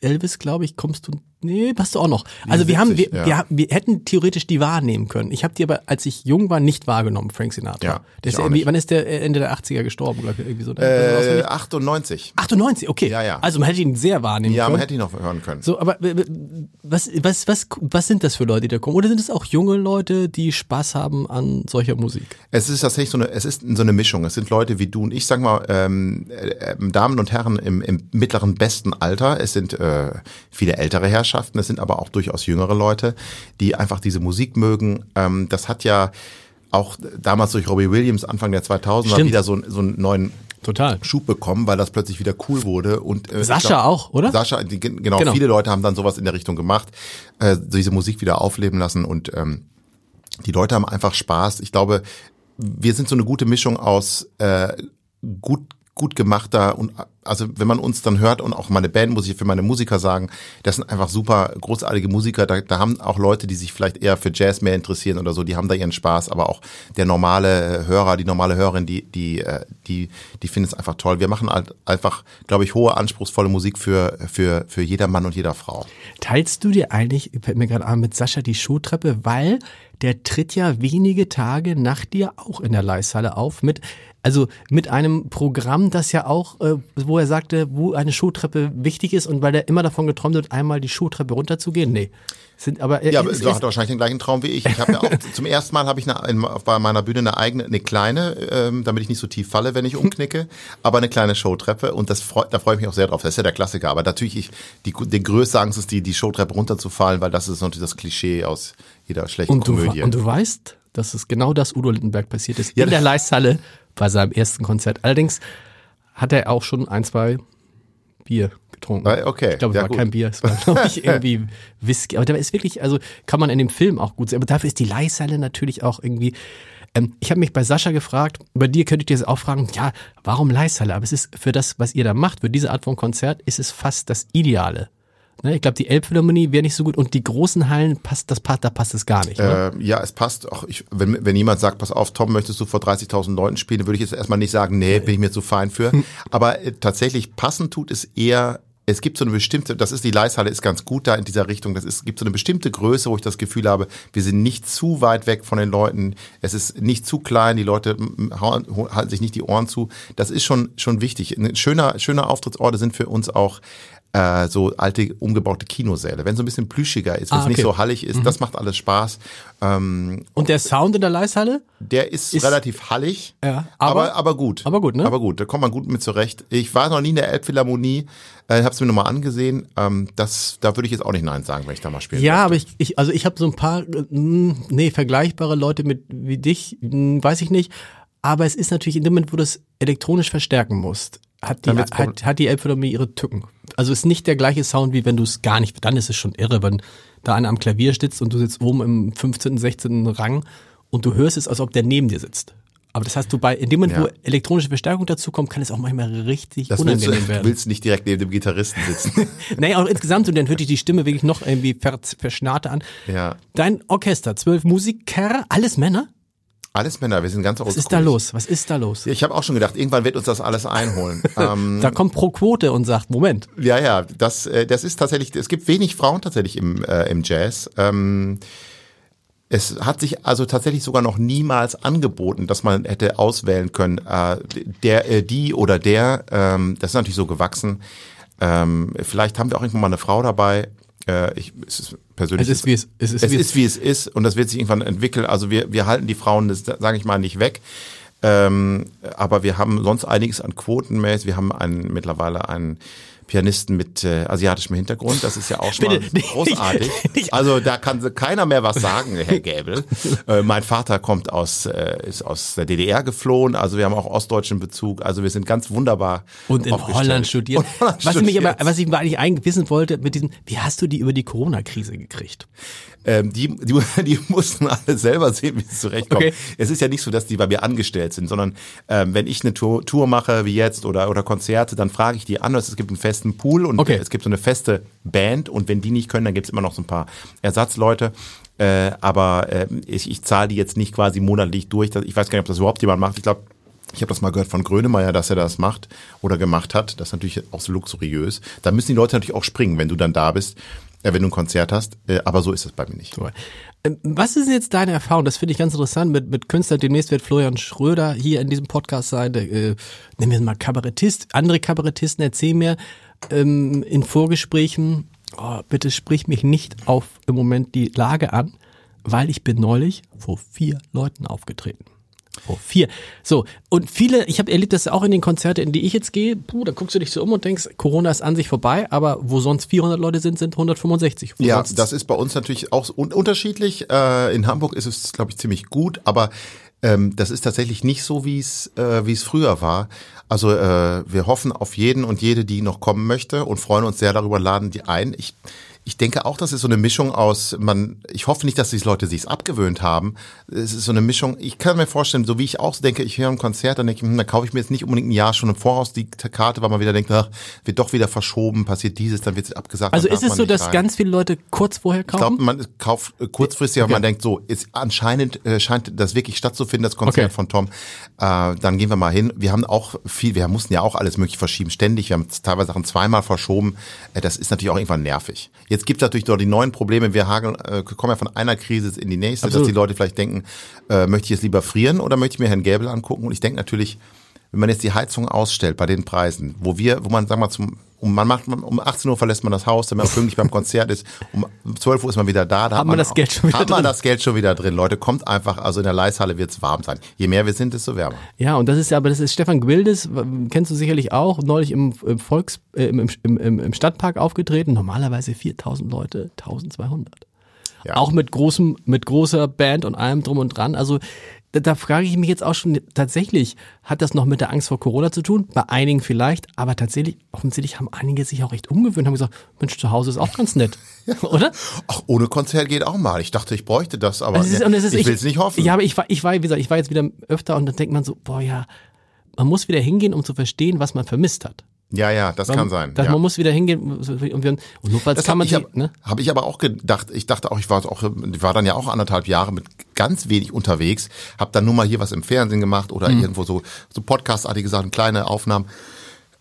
Elvis, glaube ich, kommst du, nee, du auch noch. Also wir haben, wir, 70, ja. wir, wir hätten theoretisch die wahrnehmen können. Ich habe die aber, als ich jung war, nicht wahrgenommen, Frank Sinatra. Ja, der ist ja irgendwie, wann ist der äh, Ende der 80er gestorben, glaube ich, irgendwie so. Äh, 98. 98, okay. Ja, ja. Also man hätte ihn sehr wahrnehmen Ja, können. man hätte ihn noch hören können. So, aber äh, was, was, was, was sind das für Leute, die da kommen? Oder sind es auch junge Leute, die Spaß haben an solcher Musik? Es ist tatsächlich so eine, es ist so eine Mischung. Es sind Leute wie du und ich, sag mal, ähm, äh, Damen und Herren im, im mittleren besten Alter. Es sind äh, viele ältere Herrschaften, es sind aber auch durchaus jüngere Leute, die einfach diese Musik mögen. Ähm, das hat ja auch damals durch Robbie Williams Anfang der 2000er Stimmt. wieder so, so einen neuen Total. Schub bekommen, weil das plötzlich wieder cool wurde. Und äh, Sascha auch, oder? Sascha, die, genau, Genau. viele Leute haben dann sowas in der Richtung gemacht, äh, diese Musik wieder aufleben lassen und ähm, die Leute haben einfach Spaß. Ich glaube, wir sind so eine gute Mischung aus äh, gut gut gemachter und also wenn man uns dann hört und auch meine Band muss ich für meine Musiker sagen, das sind einfach super großartige Musiker. Da, da haben auch Leute, die sich vielleicht eher für Jazz mehr interessieren oder so, die haben da ihren Spaß. Aber auch der normale Hörer, die normale Hörerin, die die äh, die die finden es einfach toll. Wir machen halt einfach, glaube ich, hohe anspruchsvolle Musik für für für jeder Mann und jeder Frau. Teilst du dir eigentlich, fällt mir gerade an, mit Sascha die Showtreppe, weil der tritt ja wenige Tage nach dir auch in der Leishalle auf mit, also mit einem Programm, das ja auch, äh, wo er sagte, wo eine Showtreppe wichtig ist und weil er immer davon geträumt hat, einmal die Showtreppe runterzugehen. Nee. Sind, aber er, Ja, aber du hast wahrscheinlich den gleichen Traum wie ich. Ich habe ja auch zum ersten Mal habe ich eine, in, bei meiner Bühne eine eigene, eine kleine, ähm, damit ich nicht so tief falle, wenn ich umknicke, aber eine kleine Showtreppe und das freut, da freue ich mich auch sehr drauf. Das ist ja der Klassiker. Aber natürlich, ich, die, die größte Angst ist die, die Showtreppe runterzufallen, weil das ist natürlich das Klischee aus jeder schlechten Und du, Komödie. und du weißt, dass es genau das Udo Lindenberg passiert ist. Ja, in der Leisthalle bei seinem ersten Konzert. Allerdings hat er auch schon ein, zwei Bier getrunken. Okay, Ich glaube, es ja, war gut. kein Bier, es war, glaube ich, irgendwie Whisky. Aber der ist wirklich, also kann man in dem Film auch gut sehen. Aber dafür ist die Leihhalle natürlich auch irgendwie. Ähm, ich habe mich bei Sascha gefragt, bei dir könnte ich dir das auch fragen, ja, warum Leihhalle? Aber es ist für das, was ihr da macht, für diese Art von Konzert, ist es fast das Ideale. Ne? Ich glaube, die Elbphilharmonie wäre nicht so gut und die großen Hallen passt, das passt, da passt es gar nicht. Ne? Äh, ja, es passt. Auch ich, wenn, wenn jemand sagt, pass auf, Tom, möchtest du vor 30.000 Leuten spielen, würde ich jetzt erstmal nicht sagen, nee, bin ich mir zu fein für. Aber äh, tatsächlich passend tut es eher es gibt so eine bestimmte, das ist die Leishalle, ist ganz gut da in dieser Richtung. Das ist, gibt so eine bestimmte Größe, wo ich das Gefühl habe, wir sind nicht zu weit weg von den Leuten. Es ist nicht zu klein, die Leute halten sich nicht die Ohren zu. Das ist schon, schon wichtig. Ein schöner, schöner Auftrittsorte sind für uns auch äh, so alte umgebaute Kinosäle. Wenn so ein bisschen plüschiger ist, wenn es ah, okay. nicht so hallig ist, mhm. das macht alles Spaß. Ähm, und der Sound in der Leishalle? Der ist, ist relativ hallig, ja, aber, aber, aber gut. Aber gut, ne? Aber gut, da kommt man gut mit zurecht. Ich war noch nie in der Elbphilharmonie, äh, habe es mir nochmal angesehen. Ähm, das, da würde ich jetzt auch nicht Nein sagen, wenn ich da mal spielen Ja, möchte. aber ich, ich also ich habe so ein paar, äh, nee, vergleichbare Leute mit wie dich, hm, weiß ich nicht. Aber es ist natürlich in dem Moment, wo du es elektronisch verstärken musst, hat die, hat, hat die Elbphilharmonie ihre Tücken. Also ist nicht der gleiche Sound, wie wenn du es gar nicht, dann ist es schon irre, wenn da einer am Klavier sitzt und du sitzt oben im 15., 16. Rang und du hörst es, als ob der neben dir sitzt. Aber das heißt, du bei, in dem Moment, ja. wo elektronische Verstärkung dazu kommt, kann es auch manchmal richtig das unangenehm willst du, werden. Du willst nicht direkt neben dem Gitarristen sitzen. nee, auch insgesamt, und dann hört dich die Stimme wirklich noch irgendwie verschnarrte an. Ja. Dein Orchester, zwölf Musiker, alles Männer? Alles Männer, wir sind ganz Was ist da los? Was ist da los? Ich habe auch schon gedacht, irgendwann wird uns das alles einholen. ähm, da kommt Pro Quote und sagt, Moment. Ja, ja, das, äh, das ist tatsächlich, es gibt wenig Frauen tatsächlich im, äh, im Jazz. Ähm, es hat sich also tatsächlich sogar noch niemals angeboten, dass man hätte auswählen können, äh, der, äh, die oder der. Ähm, das ist natürlich so gewachsen. Ähm, vielleicht haben wir auch irgendwann mal eine Frau dabei. Äh, ich, es ist persönlich. Es ist wie es, es, ist, es wie ist, wie es ist und das wird sich irgendwann entwickeln. Also wir, wir halten die Frauen, das sage ich mal, nicht weg. Ähm, aber wir haben sonst einiges an Quotenmäß. Wir haben einen, mittlerweile einen Pianisten mit äh, asiatischem Hintergrund. Das ist ja auch schon mal großartig. Also da kann keiner mehr was sagen, Herr Gäbel. äh, mein Vater kommt aus, äh, ist aus der DDR geflohen. Also wir haben auch ostdeutschen Bezug. Also wir sind ganz wunderbar. Und in Holland studiert. Holland was studiert. ich mich aber, was ich mir eigentlich eingewissen wollte mit diesem, wie hast du die über die Corona-Krise gekriegt? Ähm, die, die, die mussten alle selber sehen, wie sie zurechtkommen. Okay. Es ist ja nicht so, dass die bei mir angestellt sind, sondern ähm, wenn ich eine Tour, Tour mache, wie jetzt, oder, oder Konzerte, dann frage ich die an. Es gibt einen festen Pool und okay. es gibt so eine feste Band und wenn die nicht können, dann gibt es immer noch so ein paar Ersatzleute. Äh, aber äh, ich, ich zahle die jetzt nicht quasi monatlich durch. Ich weiß gar nicht, ob das überhaupt jemand macht. Ich glaube, ich habe das mal gehört von Grönemeyer, dass er das macht oder gemacht hat. Das ist natürlich auch so luxuriös. Da müssen die Leute natürlich auch springen, wenn du dann da bist. Wenn du ein Konzert hast, äh, aber so ist es bei mir nicht. Ähm, was ist jetzt deine Erfahrung? Das finde ich ganz interessant mit, mit Künstler. Demnächst wird Florian Schröder hier in diesem Podcast sein. Der, äh, nehmen wir mal Kabarettist. Andere Kabarettisten erzählen mir ähm, in Vorgesprächen, oh, bitte sprich mich nicht auf im Moment die Lage an, weil ich bin neulich vor vier Leuten aufgetreten. Oh, vier. So, und viele, ich habe erlebt das auch in den Konzerten, in die ich jetzt gehe, puh, da guckst du dich so um und denkst, Corona ist an sich vorbei, aber wo sonst 400 Leute sind, sind 165. Wo ja, das ist bei uns natürlich auch un unterschiedlich. Äh, in Hamburg ist es, glaube ich, ziemlich gut, aber ähm, das ist tatsächlich nicht so, wie es äh, wie es früher war. Also äh, wir hoffen auf jeden und jede, die noch kommen möchte und freuen uns sehr darüber, laden die ein. Ich ich denke auch, das ist so eine Mischung aus, man, ich hoffe nicht, dass die Leute sich abgewöhnt haben. Es ist so eine Mischung, ich kann mir vorstellen, so wie ich auch denke, ich höre ein Konzert, dann denke ich, hm, dann kaufe ich mir jetzt nicht unbedingt ein Jahr schon im Voraus die Karte, weil man wieder denkt, ach, wird doch wieder verschoben, passiert dieses, dann wird es abgesagt. Also ist es so, dass rein. ganz viele Leute kurz vorher kaufen? Ich glaube, man kauft äh, kurzfristig, okay. aber man denkt so, ist anscheinend äh, scheint das wirklich stattzufinden, das Konzert okay. von Tom. Äh, dann gehen wir mal hin. Wir haben auch viel, wir mussten ja auch alles mögliche verschieben, ständig. Wir haben teilweise Sachen zweimal verschoben. Äh, das ist natürlich auch irgendwann nervig. Jetzt gibt es natürlich dort die neuen Probleme. Wir hageln, äh, kommen ja von einer Krise in die nächste, Absolut. dass die Leute vielleicht denken, äh, möchte ich jetzt lieber frieren oder möchte ich mir Herrn Gäbel angucken? Und ich denke natürlich, wenn man jetzt die Heizung ausstellt bei den Preisen, wo wir, wo man, sagen wir mal, zum um, man macht, um 18 Uhr verlässt man das Haus, damit man pünktlich beim Konzert ist. Um 12 Uhr ist man wieder da. da hat, man, das Geld schon wieder hat drin. man das Geld schon wieder drin. Leute, kommt einfach, also in der Leishalle wird es warm sein. Je mehr wir sind, desto wärmer. Ja, und das ist ja, aber das ist Stefan Gwildes, kennst du sicherlich auch, neulich im, im Volks, äh, im, im, im, im Stadtpark aufgetreten. Normalerweise 4000 Leute, 1200. Ja. Auch mit großem, mit großer Band und allem drum und dran. Also da, da frage ich mich jetzt auch schon tatsächlich, hat das noch mit der Angst vor Corona zu tun? Bei einigen vielleicht, aber tatsächlich, offensichtlich haben einige sich auch recht umgewöhnt, haben gesagt, Mensch, zu Hause ist auch ganz nett, ja. oder? Ach, ohne Konzert geht auch mal. Ich dachte, ich bräuchte das, aber also ist, ist, ich will es nicht hoffen. Ja, aber ich war, ich war, wie gesagt, ich war jetzt wieder öfter und dann denkt man so, boah ja, man muss wieder hingehen, um zu verstehen, was man vermisst hat. Ja, ja, das man, kann sein. Dass ja. Man muss wieder hingehen und, wir, und notfalls das kann man ich, hab, ne? Habe ich aber auch gedacht. Ich dachte auch, ich war auch, ich war dann ja auch anderthalb Jahre mit ganz wenig unterwegs, habe dann nur mal hier was im Fernsehen gemacht oder mhm. irgendwo so so Podcast-artige Sachen, kleine Aufnahmen.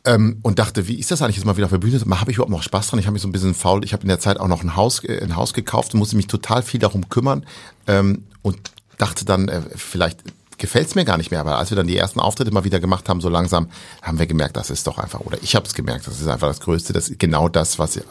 Ähm, und dachte, wie ist das eigentlich jetzt mal wieder auf der Bühne? Habe ich überhaupt noch Spaß dran? Ich habe mich so ein bisschen faul. Ich habe in der Zeit auch noch ein Haus, äh, ein Haus gekauft und musste mich total viel darum kümmern. Ähm, und dachte dann, äh, vielleicht gefällt's mir gar nicht mehr. Aber als wir dann die ersten Auftritte mal wieder gemacht haben, so langsam, haben wir gemerkt, das ist doch einfach, oder ich habe es gemerkt, das ist einfach das Größte, das ist genau das, was ich,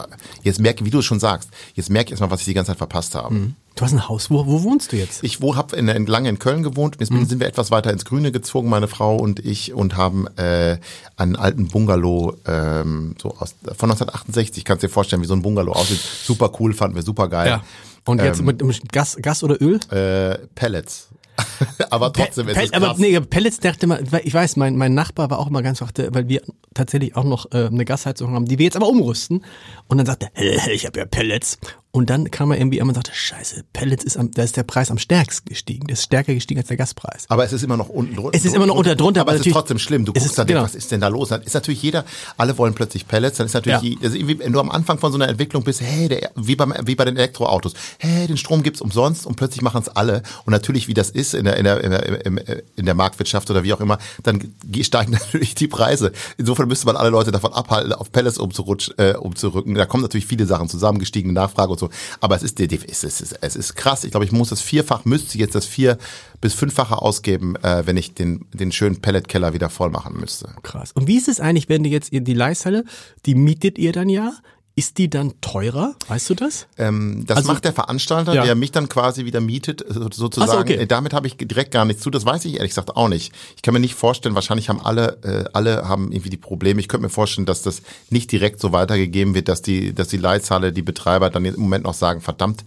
jetzt merke, wie du es schon sagst, jetzt merke ich erstmal, was ich die ganze Zeit verpasst habe. Mhm. Du hast ein Haus, wo, wo wohnst du jetzt? Ich habe in, in, lange in Köln gewohnt, jetzt mhm. sind wir etwas weiter ins Grüne gezogen, meine Frau und ich, und haben äh, einen alten Bungalow ähm, so aus, von 1968, kannst dir vorstellen, wie so ein Bungalow aussieht. Super cool, fanden wir super geil. Ja. Und jetzt ähm, mit Gas, Gas oder Öl? Äh, Pellets. aber trotzdem Pe ist es krass. Aber nee, Pellets dachte mal, ich weiß, mein, mein Nachbar war auch immer ganz dachte, weil wir tatsächlich auch noch äh, eine Gasheizung haben, die wir jetzt aber umrüsten. Und dann sagte er, ich habe ja Pellets. Und dann kam er irgendwie immer und sagte, scheiße, Pellets ist am, da ist der Preis am stärksten gestiegen. Der ist stärker gestiegen als der Gaspreis. Aber es ist immer noch unten drunter. Es ist immer noch unter drunter, aber, aber es ist trotzdem schlimm. Du guckst da, genau. was ist denn da los? Dann ist natürlich jeder, alle wollen plötzlich Pellets. Dann ist natürlich, ja. also wenn du am Anfang von so einer Entwicklung bist, hey, der, wie, beim, wie bei den Elektroautos, hey, den Strom gibt's umsonst und plötzlich machen es alle. Und natürlich, wie das ist in der, in der, in der, in der Marktwirtschaft oder wie auch immer, dann steigen natürlich die Preise. Insofern müsste man alle Leute davon abhalten, auf Pellets umzurutschen, äh, umzurücken. Da kommen natürlich viele Sachen zusammen, gestiegene Nachfrage und so. Aber es ist es ist, es ist krass. Ich glaube, ich muss das vierfach, müsste jetzt das vier bis fünffache ausgeben, äh, wenn ich den, den schönen Pelletkeller wieder voll machen müsste. Krass. Und wie ist es eigentlich, wenn ihr jetzt die Leishalle, die mietet ihr dann ja? Ist die dann teurer? Weißt du das? Ähm, das also, macht der Veranstalter, ja. der mich dann quasi wieder mietet, sozusagen. So, okay. Äh, damit habe ich direkt gar nichts zu. Das weiß ich ehrlich gesagt auch nicht. Ich kann mir nicht vorstellen, wahrscheinlich haben alle, äh, alle haben irgendwie die Probleme. Ich könnte mir vorstellen, dass das nicht direkt so weitergegeben wird, dass die, dass die Leitzahle, die Betreiber dann im Moment noch sagen, verdammt,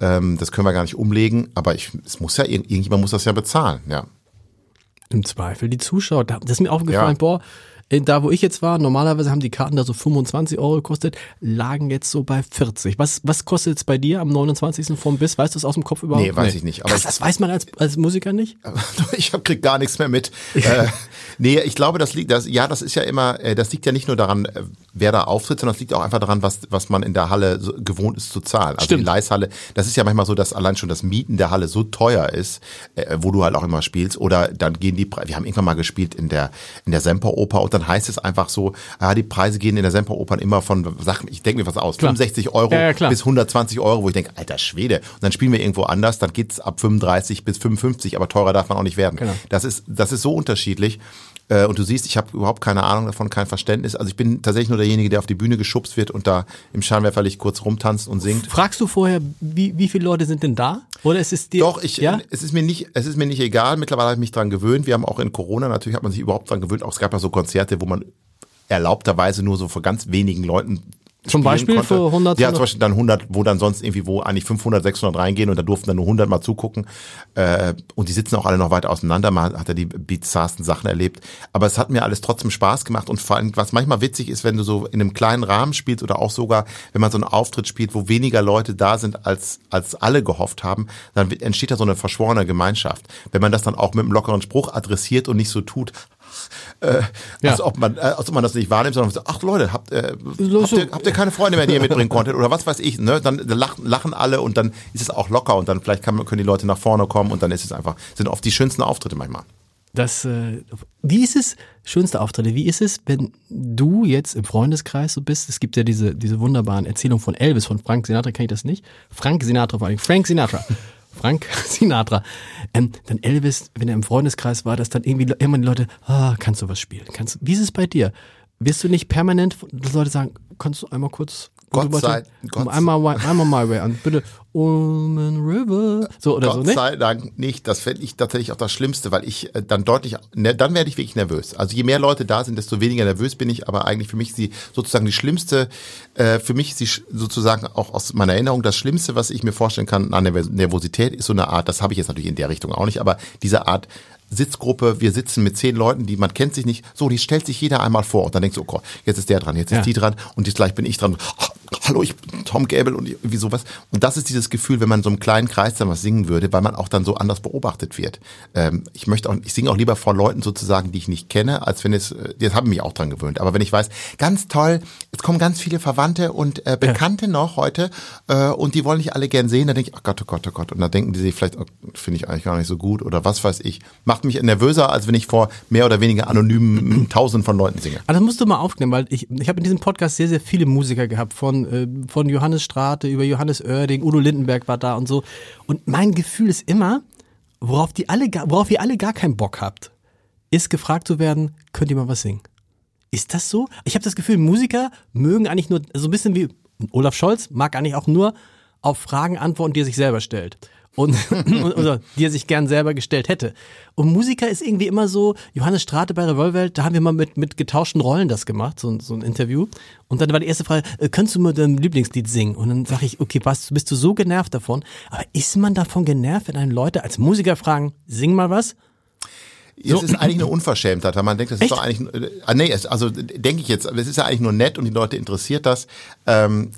ähm, das können wir gar nicht umlegen. Aber ich, es muss ja, irgendjemand muss das ja bezahlen, ja. Im Zweifel die Zuschauer. Das ist mir aufgefallen, ja. boah, da wo ich jetzt war, normalerweise haben die Karten da so 25 Euro gekostet, lagen jetzt so bei 40. Was, was kostet es bei dir am 29. vom Biss? Weißt du es aus dem Kopf überhaupt? Nee, weiß nee. ich nicht. Aber Krass, das weiß man als, als Musiker nicht? ich hab, krieg gar nichts mehr mit. äh, nee, ich glaube, das liegt, das, ja, das ist ja immer, äh, das liegt ja nicht nur daran, äh, wer da auftritt, sondern es liegt auch einfach daran, was, was man in der Halle so gewohnt ist zu zahlen. Also Stimmt. die Leishalle, das ist ja manchmal so, dass allein schon das Mieten der Halle so teuer ist, äh, wo du halt auch immer spielst. Oder dann gehen die, wir haben irgendwann mal gespielt in der, in der Semperoper und dann heißt es einfach so, ah, die Preise gehen in der Semperopern immer von, sag, ich denke mir was aus, klar. 65 Euro ja, ja, bis 120 Euro, wo ich denke, alter Schwede. Und dann spielen wir irgendwo anders, dann geht's ab 35 bis 55, aber teurer darf man auch nicht werden. Genau. Das ist, das ist so unterschiedlich. Äh, und du siehst, ich habe überhaupt keine Ahnung davon, kein Verständnis. Also ich bin tatsächlich nur derjenige, der auf die Bühne geschubst wird und da im Scheinwerferlicht kurz rumtanzt und singt. Fragst du vorher, wie, wie viele Leute sind denn da? Oder ist es dir? Doch, ich, ja? es ist mir nicht, es ist mir nicht egal. Mittlerweile habe ich mich dran gewöhnt. Wir haben auch in Corona natürlich hat man sich überhaupt dran gewöhnt. Auch es gab ja so Konzerte, wo man erlaubterweise nur so vor ganz wenigen Leuten zum Beispiel konnte. für 100? Ja, zum Beispiel dann 100, wo dann sonst irgendwie, wo eigentlich 500, 600 reingehen und da durften dann nur 100 mal zugucken. Äh, und die sitzen auch alle noch weit auseinander. Man hat ja die bizarrsten Sachen erlebt. Aber es hat mir alles trotzdem Spaß gemacht. Und vor allem, was manchmal witzig ist, wenn du so in einem kleinen Rahmen spielst oder auch sogar, wenn man so einen Auftritt spielt, wo weniger Leute da sind, als, als alle gehofft haben, dann entsteht da so eine verschworene Gemeinschaft. Wenn man das dann auch mit einem lockeren Spruch adressiert und nicht so tut, äh, ja. als, ob man, äh, als ob man das nicht wahrnimmt, sondern sagt, ach Leute, habt, äh, habt, ihr, habt ihr keine Freunde mehr, die ihr mitbringen konntet oder was weiß ich, ne? Dann lachen, lachen alle und dann ist es auch locker und dann vielleicht kann, können die Leute nach vorne kommen und dann ist es einfach, sind oft die schönsten Auftritte manchmal. Das, äh, wie ist es, schönste Auftritte, wie ist es, wenn du jetzt im Freundeskreis so bist? Es gibt ja diese, diese wunderbaren Erzählungen von Elvis, von Frank Sinatra, kenne ich das nicht? Frank Sinatra vor allem, Frank Sinatra. Frank Sinatra. Ähm, dann Elvis, wenn er im Freundeskreis war, dass dann irgendwie immer die Leute, ah, kannst du was spielen? Kannst, wie ist es bei dir? Wirst du nicht permanent, dass Leute sagen, kannst du einmal kurz Gott sei Gott einmal, einmal My Way an, bitte. Omen River. So oder Gott so, nicht? sei Dank nicht. Das fände ich tatsächlich auch das Schlimmste, weil ich äh, dann deutlich, ne, dann werde ich wirklich nervös. Also je mehr Leute da sind, desto weniger nervös bin ich. Aber eigentlich für mich ist sie sozusagen die schlimmste, äh, für mich ist sie sozusagen auch aus meiner Erinnerung das Schlimmste, was ich mir vorstellen kann an Nervosität, ist so eine Art, das habe ich jetzt natürlich in der Richtung auch nicht, aber diese Art Sitzgruppe, wir sitzen mit zehn Leuten, die man kennt sich nicht. So, die stellt sich jeder einmal vor und dann denkst du, oh Gott, jetzt ist der dran, jetzt ist ja. die dran und jetzt gleich bin ich dran. Hallo, ich bin Tom Gable und irgendwie sowas. Und das ist dieses Gefühl, wenn man in so einem kleinen Kreis dann was singen würde, weil man auch dann so anders beobachtet wird. Ähm, ich möchte auch, ich singe auch lieber vor Leuten sozusagen, die ich nicht kenne, als wenn es, jetzt haben mich auch dran gewöhnt. Aber wenn ich weiß, ganz toll, jetzt kommen ganz viele Verwandte und äh, Bekannte ja. noch heute äh, und die wollen nicht alle gern sehen, dann denke ich, oh Gott, oh Gott, oh Gott. Und dann denken die sich vielleicht, oh, finde ich eigentlich gar nicht so gut oder was weiß ich. Macht mich nervöser, als wenn ich vor mehr oder weniger anonymen Tausenden von Leuten singe. Also das musst du mal aufnehmen, weil ich, ich habe in diesem Podcast sehr, sehr viele Musiker gehabt, von, äh, von Johannes Strate über Johannes Oerding, Udo Lindenberg war da und so. Und mein Gefühl ist immer, worauf, die alle, worauf ihr alle gar keinen Bock habt, ist gefragt zu werden, könnt ihr mal was singen? Ist das so? Ich habe das Gefühl, Musiker mögen eigentlich nur, so ein bisschen wie Olaf Scholz, mag eigentlich auch nur auf Fragen antworten, die er sich selber stellt und, oder, die er sich gern selber gestellt hätte. Und Musiker ist irgendwie immer so, Johannes Strate bei Revolverwelt, da haben wir mal mit, mit getauschten Rollen das gemacht, so, so ein Interview. Und dann war die erste Frage, äh, könntest du mir dein Lieblingslied singen? Und dann sage ich, okay, was, bist du so genervt davon? Aber ist man davon genervt, wenn einen Leute als Musiker fragen, sing mal was? So. Es ist eigentlich eine Unverschämtheit, weil man denkt, das ist Echt? doch eigentlich, äh, ah, nee, also denke ich jetzt, es ist ja eigentlich nur nett und die Leute interessiert das. Ähm,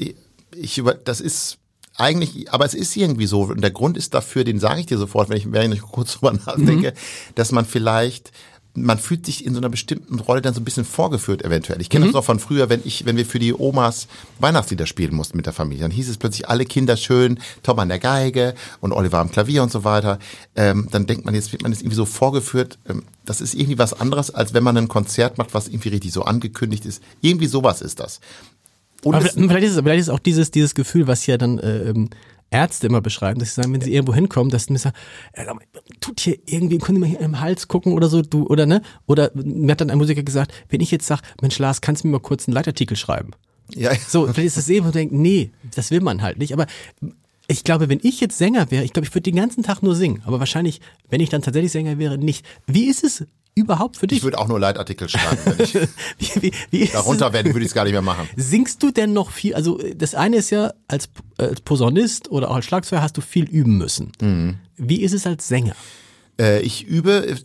ich, das ist eigentlich, aber es ist irgendwie so. Und der Grund ist dafür, den sage ich dir sofort, wenn ich, wenn ich kurz drüber nachdenke, mhm. dass man vielleicht man fühlt sich in so einer bestimmten Rolle dann so ein bisschen vorgeführt eventuell. Ich kenne mhm. das noch von früher, wenn ich, wenn wir für die Omas Weihnachtslieder spielen mussten mit der Familie, dann hieß es plötzlich alle Kinder schön, Tom an der Geige und Oliver am Klavier und so weiter. Ähm, dann denkt man jetzt, wird man jetzt irgendwie so vorgeführt. Ähm, das ist irgendwie was anderes, als wenn man ein Konzert macht, was irgendwie richtig so angekündigt ist. Irgendwie sowas ist das. Und Aber vielleicht ist, es, vielleicht ist es auch dieses, dieses Gefühl, was ja dann äh, ähm, Ärzte immer beschreiben, dass sie sagen, wenn sie irgendwo hinkommen, dass sie sagen, äh, tut hier irgendwie, können Sie mal hier im Hals gucken oder so, du, oder ne? Oder mir hat dann ein Musiker gesagt, wenn ich jetzt sage, Mensch Lars, kannst du mir mal kurz einen Leitartikel schreiben? Ja. So, vielleicht ist das eben und denkt, nee, das will man halt nicht. Aber ich glaube, wenn ich jetzt Sänger wäre, ich glaube, ich würde den ganzen Tag nur singen. Aber wahrscheinlich, wenn ich dann tatsächlich Sänger wäre, nicht. Wie ist es überhaupt für dich? Ich würde auch nur Leitartikel schreiben. Wenn ich wie, wie, wie darunter werden, würde ich es gar nicht mehr machen. Singst du denn noch viel? Also das eine ist ja, als, als Posaunist oder auch als Schlagzeuger hast du viel üben müssen. Mhm. Wie ist es als Sänger? Äh, ich übe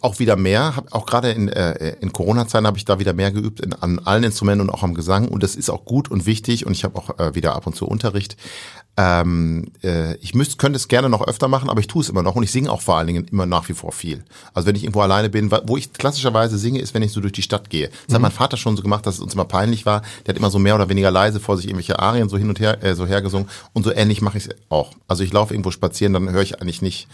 auch wieder mehr, hab auch gerade in, äh, in Corona-Zeiten habe ich da wieder mehr geübt in, an allen Instrumenten und auch am Gesang und das ist auch gut und wichtig und ich habe auch äh, wieder ab und zu Unterricht. Ähm, äh, ich müsste, könnte es gerne noch öfter machen, aber ich tue es immer noch und ich singe auch vor allen Dingen immer nach wie vor viel. Also wenn ich irgendwo alleine bin, wo ich klassischerweise singe, ist, wenn ich so durch die Stadt gehe. Das mhm. hat mein Vater schon so gemacht, dass es uns immer peinlich war. Der hat immer so mehr oder weniger leise vor sich irgendwelche Arien so hin und her äh, so hergesungen und so ähnlich mache ich es auch. Also ich laufe irgendwo spazieren, dann höre ich eigentlich nicht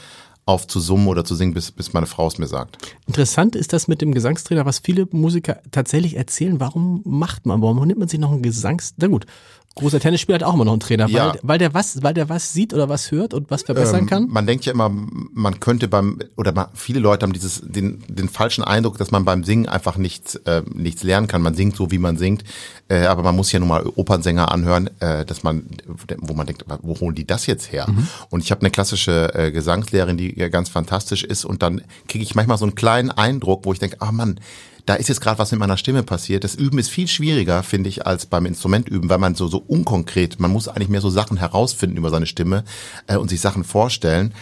auf zu summen oder zu singen, bis, bis meine Frau es mir sagt. Interessant ist das mit dem Gesangstrainer, was viele Musiker tatsächlich erzählen. Warum macht man, warum nimmt man sich noch einen Gesangs... Na gut, großer Tennisspieler hat auch immer noch einen Trainer, ja. weil, weil der was, weil der was sieht oder was hört und was verbessern ähm, kann. Man denkt ja immer, man könnte beim oder man, viele Leute haben dieses den den falschen Eindruck, dass man beim Singen einfach nichts äh, nichts lernen kann. Man singt so, wie man singt, äh, aber man muss ja nun mal Opernsänger anhören, äh, dass man wo man denkt, wo holen die das jetzt her? Mhm. Und ich habe eine klassische äh, Gesangslehrerin, die ganz fantastisch ist und dann kriege ich manchmal so einen kleinen Eindruck, wo ich denke, ah Mann, da ist jetzt gerade was mit meiner Stimme passiert. Das Üben ist viel schwieriger, finde ich, als beim Instrument üben, weil man so so unkonkret, man muss eigentlich mehr so Sachen herausfinden über seine Stimme äh, und sich Sachen vorstellen.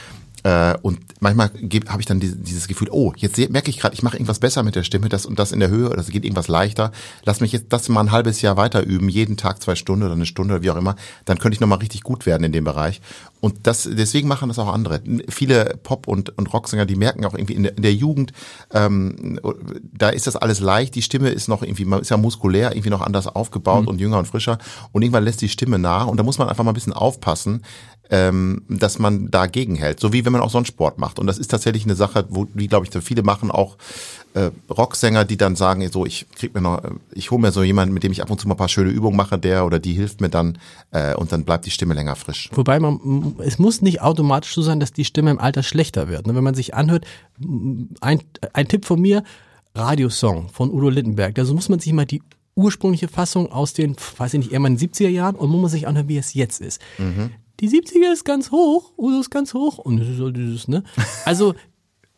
Äh, und manchmal habe ich dann dieses Gefühl, oh, jetzt merke ich gerade, ich mache irgendwas besser mit der Stimme, das und das in der Höhe, oder es geht irgendwas leichter. Lass mich jetzt das mal ein halbes Jahr weiter üben, jeden Tag zwei Stunden oder eine Stunde oder wie auch immer, dann könnte ich nochmal richtig gut werden in dem Bereich. Und das, deswegen machen das auch andere. Viele Pop- und, und Rocksänger, die merken auch irgendwie in der, in der Jugend, ähm, da ist das alles leicht, die Stimme ist noch irgendwie, man ist ja muskulär irgendwie noch anders aufgebaut mhm. und jünger und frischer und irgendwann lässt die Stimme nach und da muss man einfach mal ein bisschen aufpassen, ähm, dass man dagegen hält. So wie wenn man auch sonst Sport macht. Und das ist tatsächlich eine Sache, wo, wie glaube ich, viele machen auch äh, Rocksänger, die dann sagen, so ich krieg mir noch, ich hole mir so jemanden, mit dem ich ab und zu mal ein paar schöne Übungen mache, der oder die hilft mir dann äh, und dann bleibt die Stimme länger frisch. Wobei man, es muss nicht automatisch so sein, dass die Stimme im Alter schlechter wird. Ne? Wenn man sich anhört, ein, ein Tipp von mir, Radiosong von Udo Lindenberg. Also muss man sich mal die ursprüngliche Fassung aus den, weiß ich nicht, eher mal in den 70er Jahren und muss man sich anhören, wie es jetzt ist. Mhm die 70er ist ganz hoch, Udo ist ganz hoch und das ist so dieses, ne? Also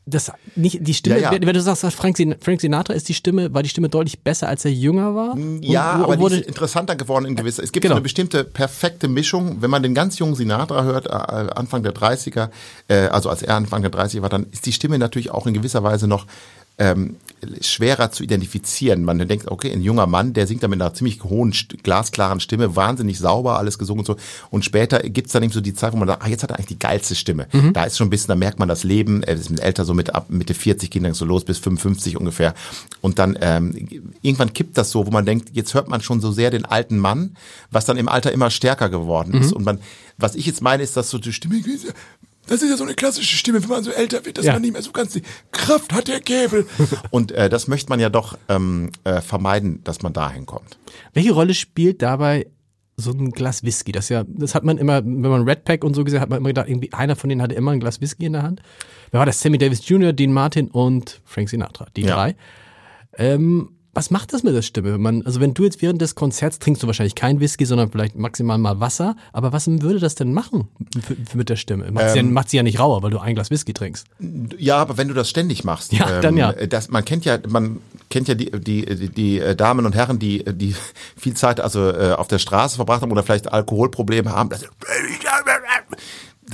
das nicht die Stimme, ja, ja. wenn du sagst, Frank, Frank Sinatra ist die Stimme, war die Stimme deutlich besser, als er jünger war. Ja, und, aber wurde, die ist interessanter geworden in gewisser. Es gibt genau. so eine bestimmte perfekte Mischung. Wenn man den ganz jungen Sinatra hört, äh, Anfang der 30er, äh, also als er Anfang der 30er war, dann ist die Stimme natürlich auch in gewisser Weise noch ähm, schwerer zu identifizieren. Man denkt, okay, ein junger Mann, der singt da mit einer ziemlich hohen, glasklaren Stimme, wahnsinnig sauber, alles gesungen und so. Und später gibt's dann eben so die Zeit, wo man sagt, ah, jetzt hat er eigentlich die geilste Stimme. Mhm. Da ist schon ein bisschen, da merkt man das Leben. Er ist älter, so mit ab Mitte 40 ging dann so los bis 55 ungefähr. Und dann ähm, irgendwann kippt das so, wo man denkt, jetzt hört man schon so sehr den alten Mann, was dann im Alter immer stärker geworden ist. Mhm. Und man, was ich jetzt meine, ist, dass so die Stimme das ist ja so eine klassische Stimme, wenn man so älter wird, dass ja. man nicht mehr so ganz die Kraft hat, der Käbel. Und äh, das möchte man ja doch ähm, äh, vermeiden, dass man dahin kommt. Welche Rolle spielt dabei so ein Glas Whisky? Das ja, das hat man immer, wenn man Red Pack und so gesehen hat, man immer gedacht, irgendwie einer von denen hatte immer ein Glas Whisky in der Hand. Wer war das? Sammy Davis Jr., Dean Martin und Frank Sinatra, die ja. drei. Ähm, was macht das mit der Stimme? Man, also wenn du jetzt während des Konzerts trinkst du wahrscheinlich kein Whisky, sondern vielleicht maximal mal Wasser. Aber was würde das denn machen für, für mit der Stimme? Macht, ähm, sie ja, macht sie ja nicht rauer, weil du ein Glas Whisky trinkst. Ja, aber wenn du das ständig machst, ja, ähm, dann ja. Das, man kennt ja, man kennt ja die, die, die, die äh, Damen und Herren, die, die viel Zeit also äh, auf der Straße verbracht haben oder vielleicht Alkoholprobleme haben. Das,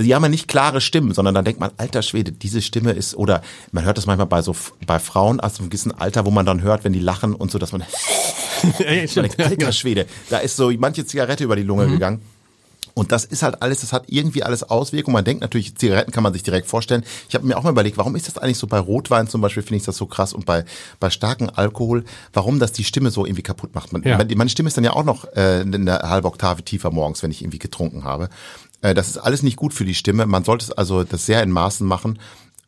die haben ja nicht klare Stimmen, sondern dann denkt man, alter Schwede, diese Stimme ist, oder man hört das manchmal bei so, bei Frauen aus einem gewissen Alter, wo man dann hört, wenn die lachen und so, dass man, ja, ja, denkt, alter Schwede, da ist so manche Zigarette über die Lunge mhm. gegangen. Und das ist halt alles, das hat irgendwie alles Auswirkungen. Man denkt natürlich, Zigaretten kann man sich direkt vorstellen. Ich habe mir auch mal überlegt, warum ist das eigentlich so bei Rotwein zum Beispiel, finde ich das so krass und bei, bei starken Alkohol, warum das die Stimme so irgendwie kaputt macht. Man, ja. Meine Stimme ist dann ja auch noch äh, eine halbe Oktave tiefer morgens, wenn ich irgendwie getrunken habe. Äh, das ist alles nicht gut für die Stimme. Man sollte es also das sehr in Maßen machen.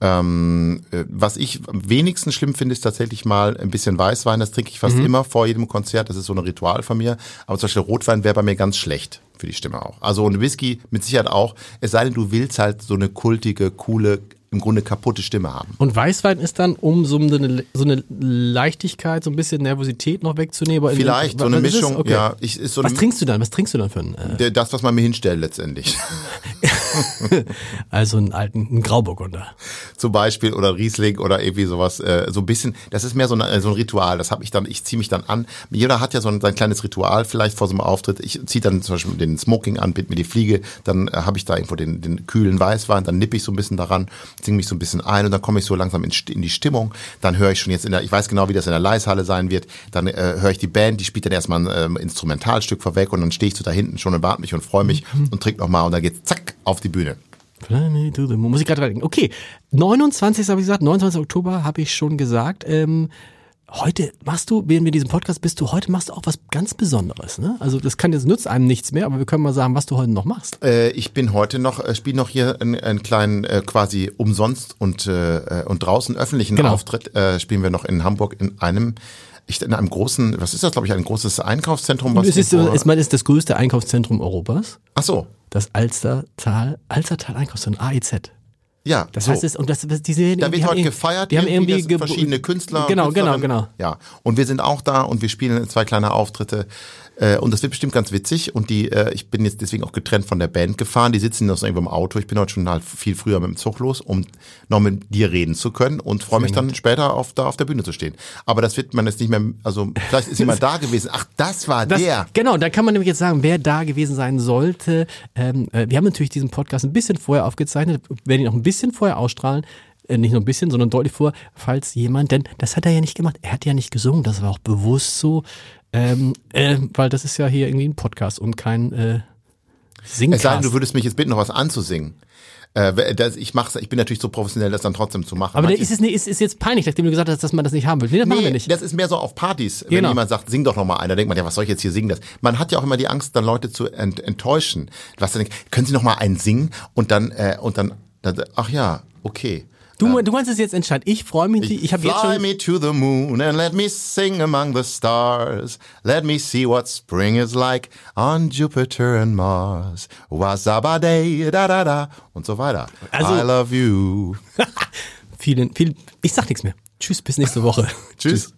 Ähm, äh, was ich am wenigsten schlimm finde, ist tatsächlich mal ein bisschen Weißwein. Das trinke ich fast mhm. immer vor jedem Konzert. Das ist so ein Ritual von mir. Aber zum Beispiel Rotwein wäre bei mir ganz schlecht für die Stimme auch. Also ein Whisky mit Sicherheit auch. Es sei denn, du willst halt so eine kultige, coole, im Grunde kaputte Stimme haben. Und Weißwein ist dann, um so eine, so eine Leichtigkeit, so ein bisschen Nervosität noch wegzunehmen? Vielleicht, so eine Mischung, okay. ja. Ich, ist so was trinkst du dann? Was trinkst du dann für ein? Äh das, was man mir hinstellt letztendlich. also einen alten einen Grauburgunder. Zum Beispiel oder Riesling oder irgendwie sowas. Äh, so ein bisschen, das ist mehr so, eine, so ein Ritual. Das habe ich dann, ich ziehe mich dann an. Jeder hat ja so ein, sein kleines Ritual vielleicht vor so einem Auftritt. Ich ziehe dann zum Beispiel den Smoking an, bitte mir die Fliege, dann äh, habe ich da irgendwo den, den kühlen Weißwein, dann nippe ich so ein bisschen daran singe mich so ein bisschen ein und dann komme ich so langsam in, in, die Stimmung. Dann höre ich schon jetzt in der, ich weiß genau, wie das in der Leishalle sein wird. Dann äh, höre ich die Band, die spielt dann erstmal ein äh, Instrumentalstück vorweg und dann stehe ich so da hinten schon und warte mich und freue mich mhm. und trinke nochmal und dann geht's zack auf die Bühne. Muss ich gerade denken. Okay, 29. habe ich gesagt, 29. Oktober habe ich schon gesagt. Ähm, heute machst du, während wir diesen Podcast bist du, heute machst du auch was ganz Besonderes. Ne? Also das kann jetzt nützt einem nichts mehr, aber wir können mal sagen, was du heute noch machst. Äh, ich bin heute noch, äh, spiele noch hier einen, einen kleinen äh, quasi umsonst und, äh, und draußen öffentlichen genau. Auftritt. Äh, spielen wir noch in Hamburg in einem ich in einem großen, was ist das, glaube ich, ein großes Einkaufszentrum? Was es ist, ist, man ist das größte Einkaufszentrum Europas. Ach so. Das Alstertal, Alstertal Einkaufszentrum, AEZ. Ja, das so. heißt es und das diese da wird heute gefeiert, die haben irgendwie verschiedene Künstler, genau, genau, genau. Ja, und wir sind auch da und wir spielen zwei kleine Auftritte äh, und das wird bestimmt ganz witzig. Und die, äh, ich bin jetzt deswegen auch getrennt von der Band gefahren. Die sitzen noch irgendwo im Auto. Ich bin heute schon halt viel früher mit dem Zug los, um noch mit dir reden zu können und freue mich dann später auf, da auf der Bühne zu stehen. Aber das wird man jetzt nicht mehr, also vielleicht ist jemand da gewesen. Ach, das war das, der. Genau, da kann man nämlich jetzt sagen, wer da gewesen sein sollte. Ähm, äh, wir haben natürlich diesen Podcast ein bisschen vorher aufgezeichnet, werden ihn auch ein bisschen vorher ausstrahlen äh, nicht nur ein bisschen, sondern deutlich vor, falls jemand, denn das hat er ja nicht gemacht. Er hat ja nicht gesungen, das war auch bewusst so. Ähm, äh, weil das ist ja hier irgendwie ein Podcast und kein äh, Singcast. Es sei denn, du würdest mich jetzt bitten, noch was anzusingen. Äh, das, ich mach's, ich bin natürlich so professionell, das dann trotzdem zu machen. Aber Manche, ist es ist, ist jetzt peinlich, nachdem du gesagt hast, dass man das nicht haben will. Nee, das nee, machen wir nicht. Das ist mehr so auf Partys, wenn genau. jemand sagt, sing doch noch mal einer, denkt man, ja, was soll ich jetzt hier singen? Das. Man hat ja auch immer die Angst, dann Leute zu ent enttäuschen. Was dann, können Sie noch mal einen singen und dann äh, und dann, dann ach ja, okay. Du, du kannst es jetzt entscheiden. Ich freue mich. Ich, ich habe jetzt schon. Fly me to the moon and let me sing among the stars. Let me see what spring is like on Jupiter and Mars. Wasabade da da da und so weiter. Also, I love you. vielen, vielen. Ich sag nichts mehr. Tschüss, bis nächste Woche. Tschüss. Tschüss.